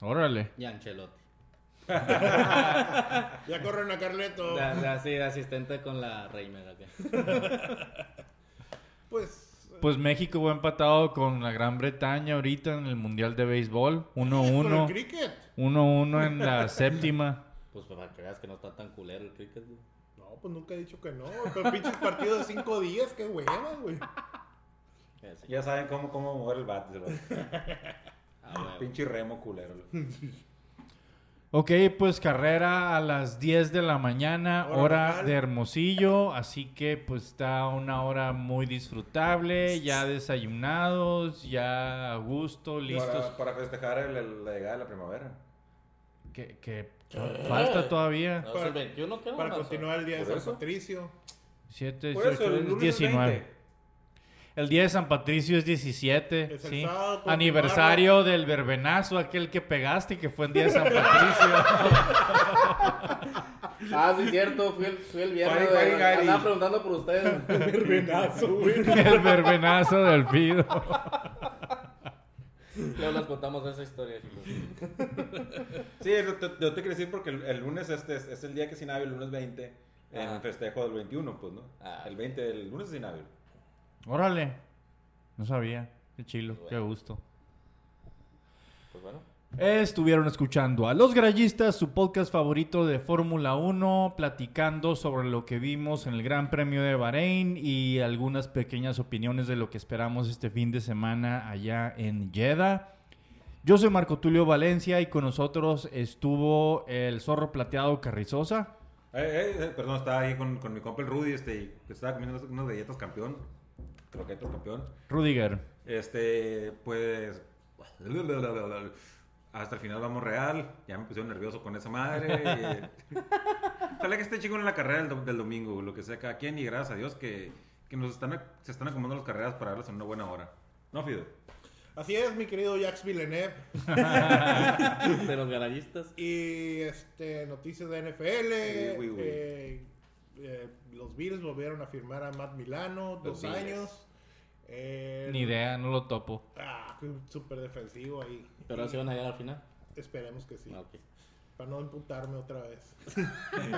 Speaker 1: Órale.
Speaker 2: Y Ancelotti.
Speaker 4: Ya corren a Carleto.
Speaker 2: De, de así, de asistente con la Reimer acá.
Speaker 4: Pues.
Speaker 1: Pues México va empatado con la Gran Bretaña ahorita en el Mundial de Béisbol.
Speaker 4: Con el
Speaker 1: 1-1.
Speaker 4: cricket.
Speaker 1: 1-1 en la séptima.
Speaker 2: Pues para que veas que no está tan culero el cricket, güey.
Speaker 4: No, pues nunca he dicho que no. Pero pinches partidos de 5 días, qué hueva, güey.
Speaker 3: Ya saben cómo, cómo mover el bat. lo-
Speaker 2: Ah, güey.
Speaker 3: pinche remo culero.
Speaker 1: Ok, pues carrera a las 10 de la mañana,
Speaker 4: Hora
Speaker 1: hora
Speaker 4: local.
Speaker 1: de Hermosillo, así que pues está una hora muy disfrutable, ya desayunados, ya a gusto, listos.
Speaker 3: Para, para festejar el- el- la llegada de la primavera.
Speaker 1: Que, que falta todavía.
Speaker 2: No, el 21, ¿qué
Speaker 4: Para
Speaker 2: no?
Speaker 4: continuar el día de
Speaker 3: ¿Por
Speaker 4: San
Speaker 3: eso?
Speaker 4: Patricio.
Speaker 1: 7,
Speaker 3: Por eso, el
Speaker 1: 18,
Speaker 3: lunes es
Speaker 1: 19.
Speaker 3: 20.
Speaker 1: El día de San Patricio es 17,
Speaker 4: Es el
Speaker 1: ¿sí?
Speaker 4: sábado, continuarlo.
Speaker 1: Aniversario del verbenazo, aquel que pegaste que fue el día de San Patricio.
Speaker 2: Ah, sí, cierto. Fui el, fui el viernes.
Speaker 3: Fari,
Speaker 2: güey.
Speaker 3: Fari, Gari.
Speaker 2: Andaba preguntando por ustedes.
Speaker 4: Verbenazo, güey.
Speaker 1: el verbenazo del Fido.
Speaker 2: Luego les contamos esa historia, chicos.
Speaker 3: Sí, yo te, yo te quería decir porque el, el lunes este es, es el día que es inhábil, el lunes 20, en
Speaker 2: Ajá.
Speaker 3: festejo del 21, pues, ¿no?
Speaker 2: Ah.
Speaker 3: El 20, el lunes es inhábil.
Speaker 1: Órale. No sabía. Qué chilo, qué gusto.
Speaker 2: Pues bueno.
Speaker 1: Estuvieron escuchando a Los Grallistas, su podcast favorito de Fórmula 1, platicando sobre lo que vimos en el Gran Premio de Bahrein y algunas pequeñas opiniones de lo que esperamos este fin de semana allá en Jeddah. Yo soy Marco Tulio Valencia y con nosotros estuvo el zorro plateado Carrizosa.
Speaker 3: Eh, eh, eh, perdón, estaba ahí con, con mi compa el Rudy, este, que estaba comiendo unas, unas galletas campeón. Croquetas campeón.
Speaker 1: Rudiger.
Speaker 3: Este, pues. Hasta el final vamos real. Ya me pusieron nervioso con esa madre. Ojalá que esté chingón en la carrera del, do- del domingo, lo que sea cada quien. Y gracias a Dios que, que nos están, se están acomodando las carreras para darles en una buena hora. ¿No, Fido?
Speaker 4: Así es, mi querido Jax Villeneuve.
Speaker 2: De los garayistas.
Speaker 4: Y este, noticias de NFL.
Speaker 3: Oui, oui, oui.
Speaker 4: eh, eh, los Bills volvieron a firmar a Matt Milano,
Speaker 3: Los
Speaker 4: dos
Speaker 3: Bills.
Speaker 4: años.
Speaker 1: Ni idea, no lo topo.
Speaker 4: Ah, súper defensivo ahí.
Speaker 2: Pero así van a llegar al final.
Speaker 4: Esperemos que sí.
Speaker 2: Ah, ok.
Speaker 4: Para no imputarme otra vez.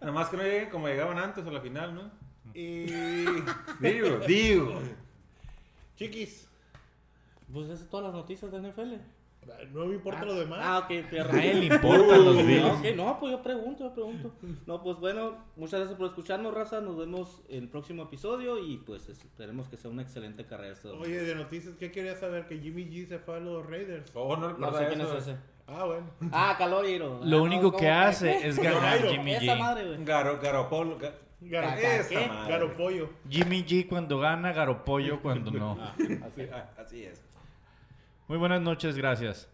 Speaker 3: Nada más que no lleguen como llegaban antes a la final, ¿no?
Speaker 4: Y,
Speaker 3: Digo, digo.
Speaker 4: Chiquis,
Speaker 2: Pues esas son todas las noticias de NFL.
Speaker 4: No me importa lo demás.
Speaker 2: Ah, ok, fierro.
Speaker 1: A él le importan los Bills.
Speaker 2: ok, no, pues yo pregunto, yo pregunto. No, pues bueno, muchas gracias por escucharnos, raza. Nos vemos en el próximo episodio y pues esperemos que sea una excelente carrera este.
Speaker 4: Oye, de noticias, ¿qué querías saber? Que Jimmy G se fue a los Raiders.
Speaker 3: Oh, no
Speaker 2: No sé quién es ese.
Speaker 4: Ah, bueno.
Speaker 2: Ah, Caloriro.
Speaker 1: Lo
Speaker 2: Ah,
Speaker 1: único
Speaker 2: no,
Speaker 1: que hace es ganar. Jimmy G.
Speaker 2: madre.
Speaker 3: Garo, Garopolo. Ga-
Speaker 4: Garo. Garopollo.
Speaker 1: Jimmy G cuando gana, Garopollo cuando no.
Speaker 2: Ah, así.
Speaker 3: Ah, Así es.
Speaker 1: Muy buenas noches, gracias.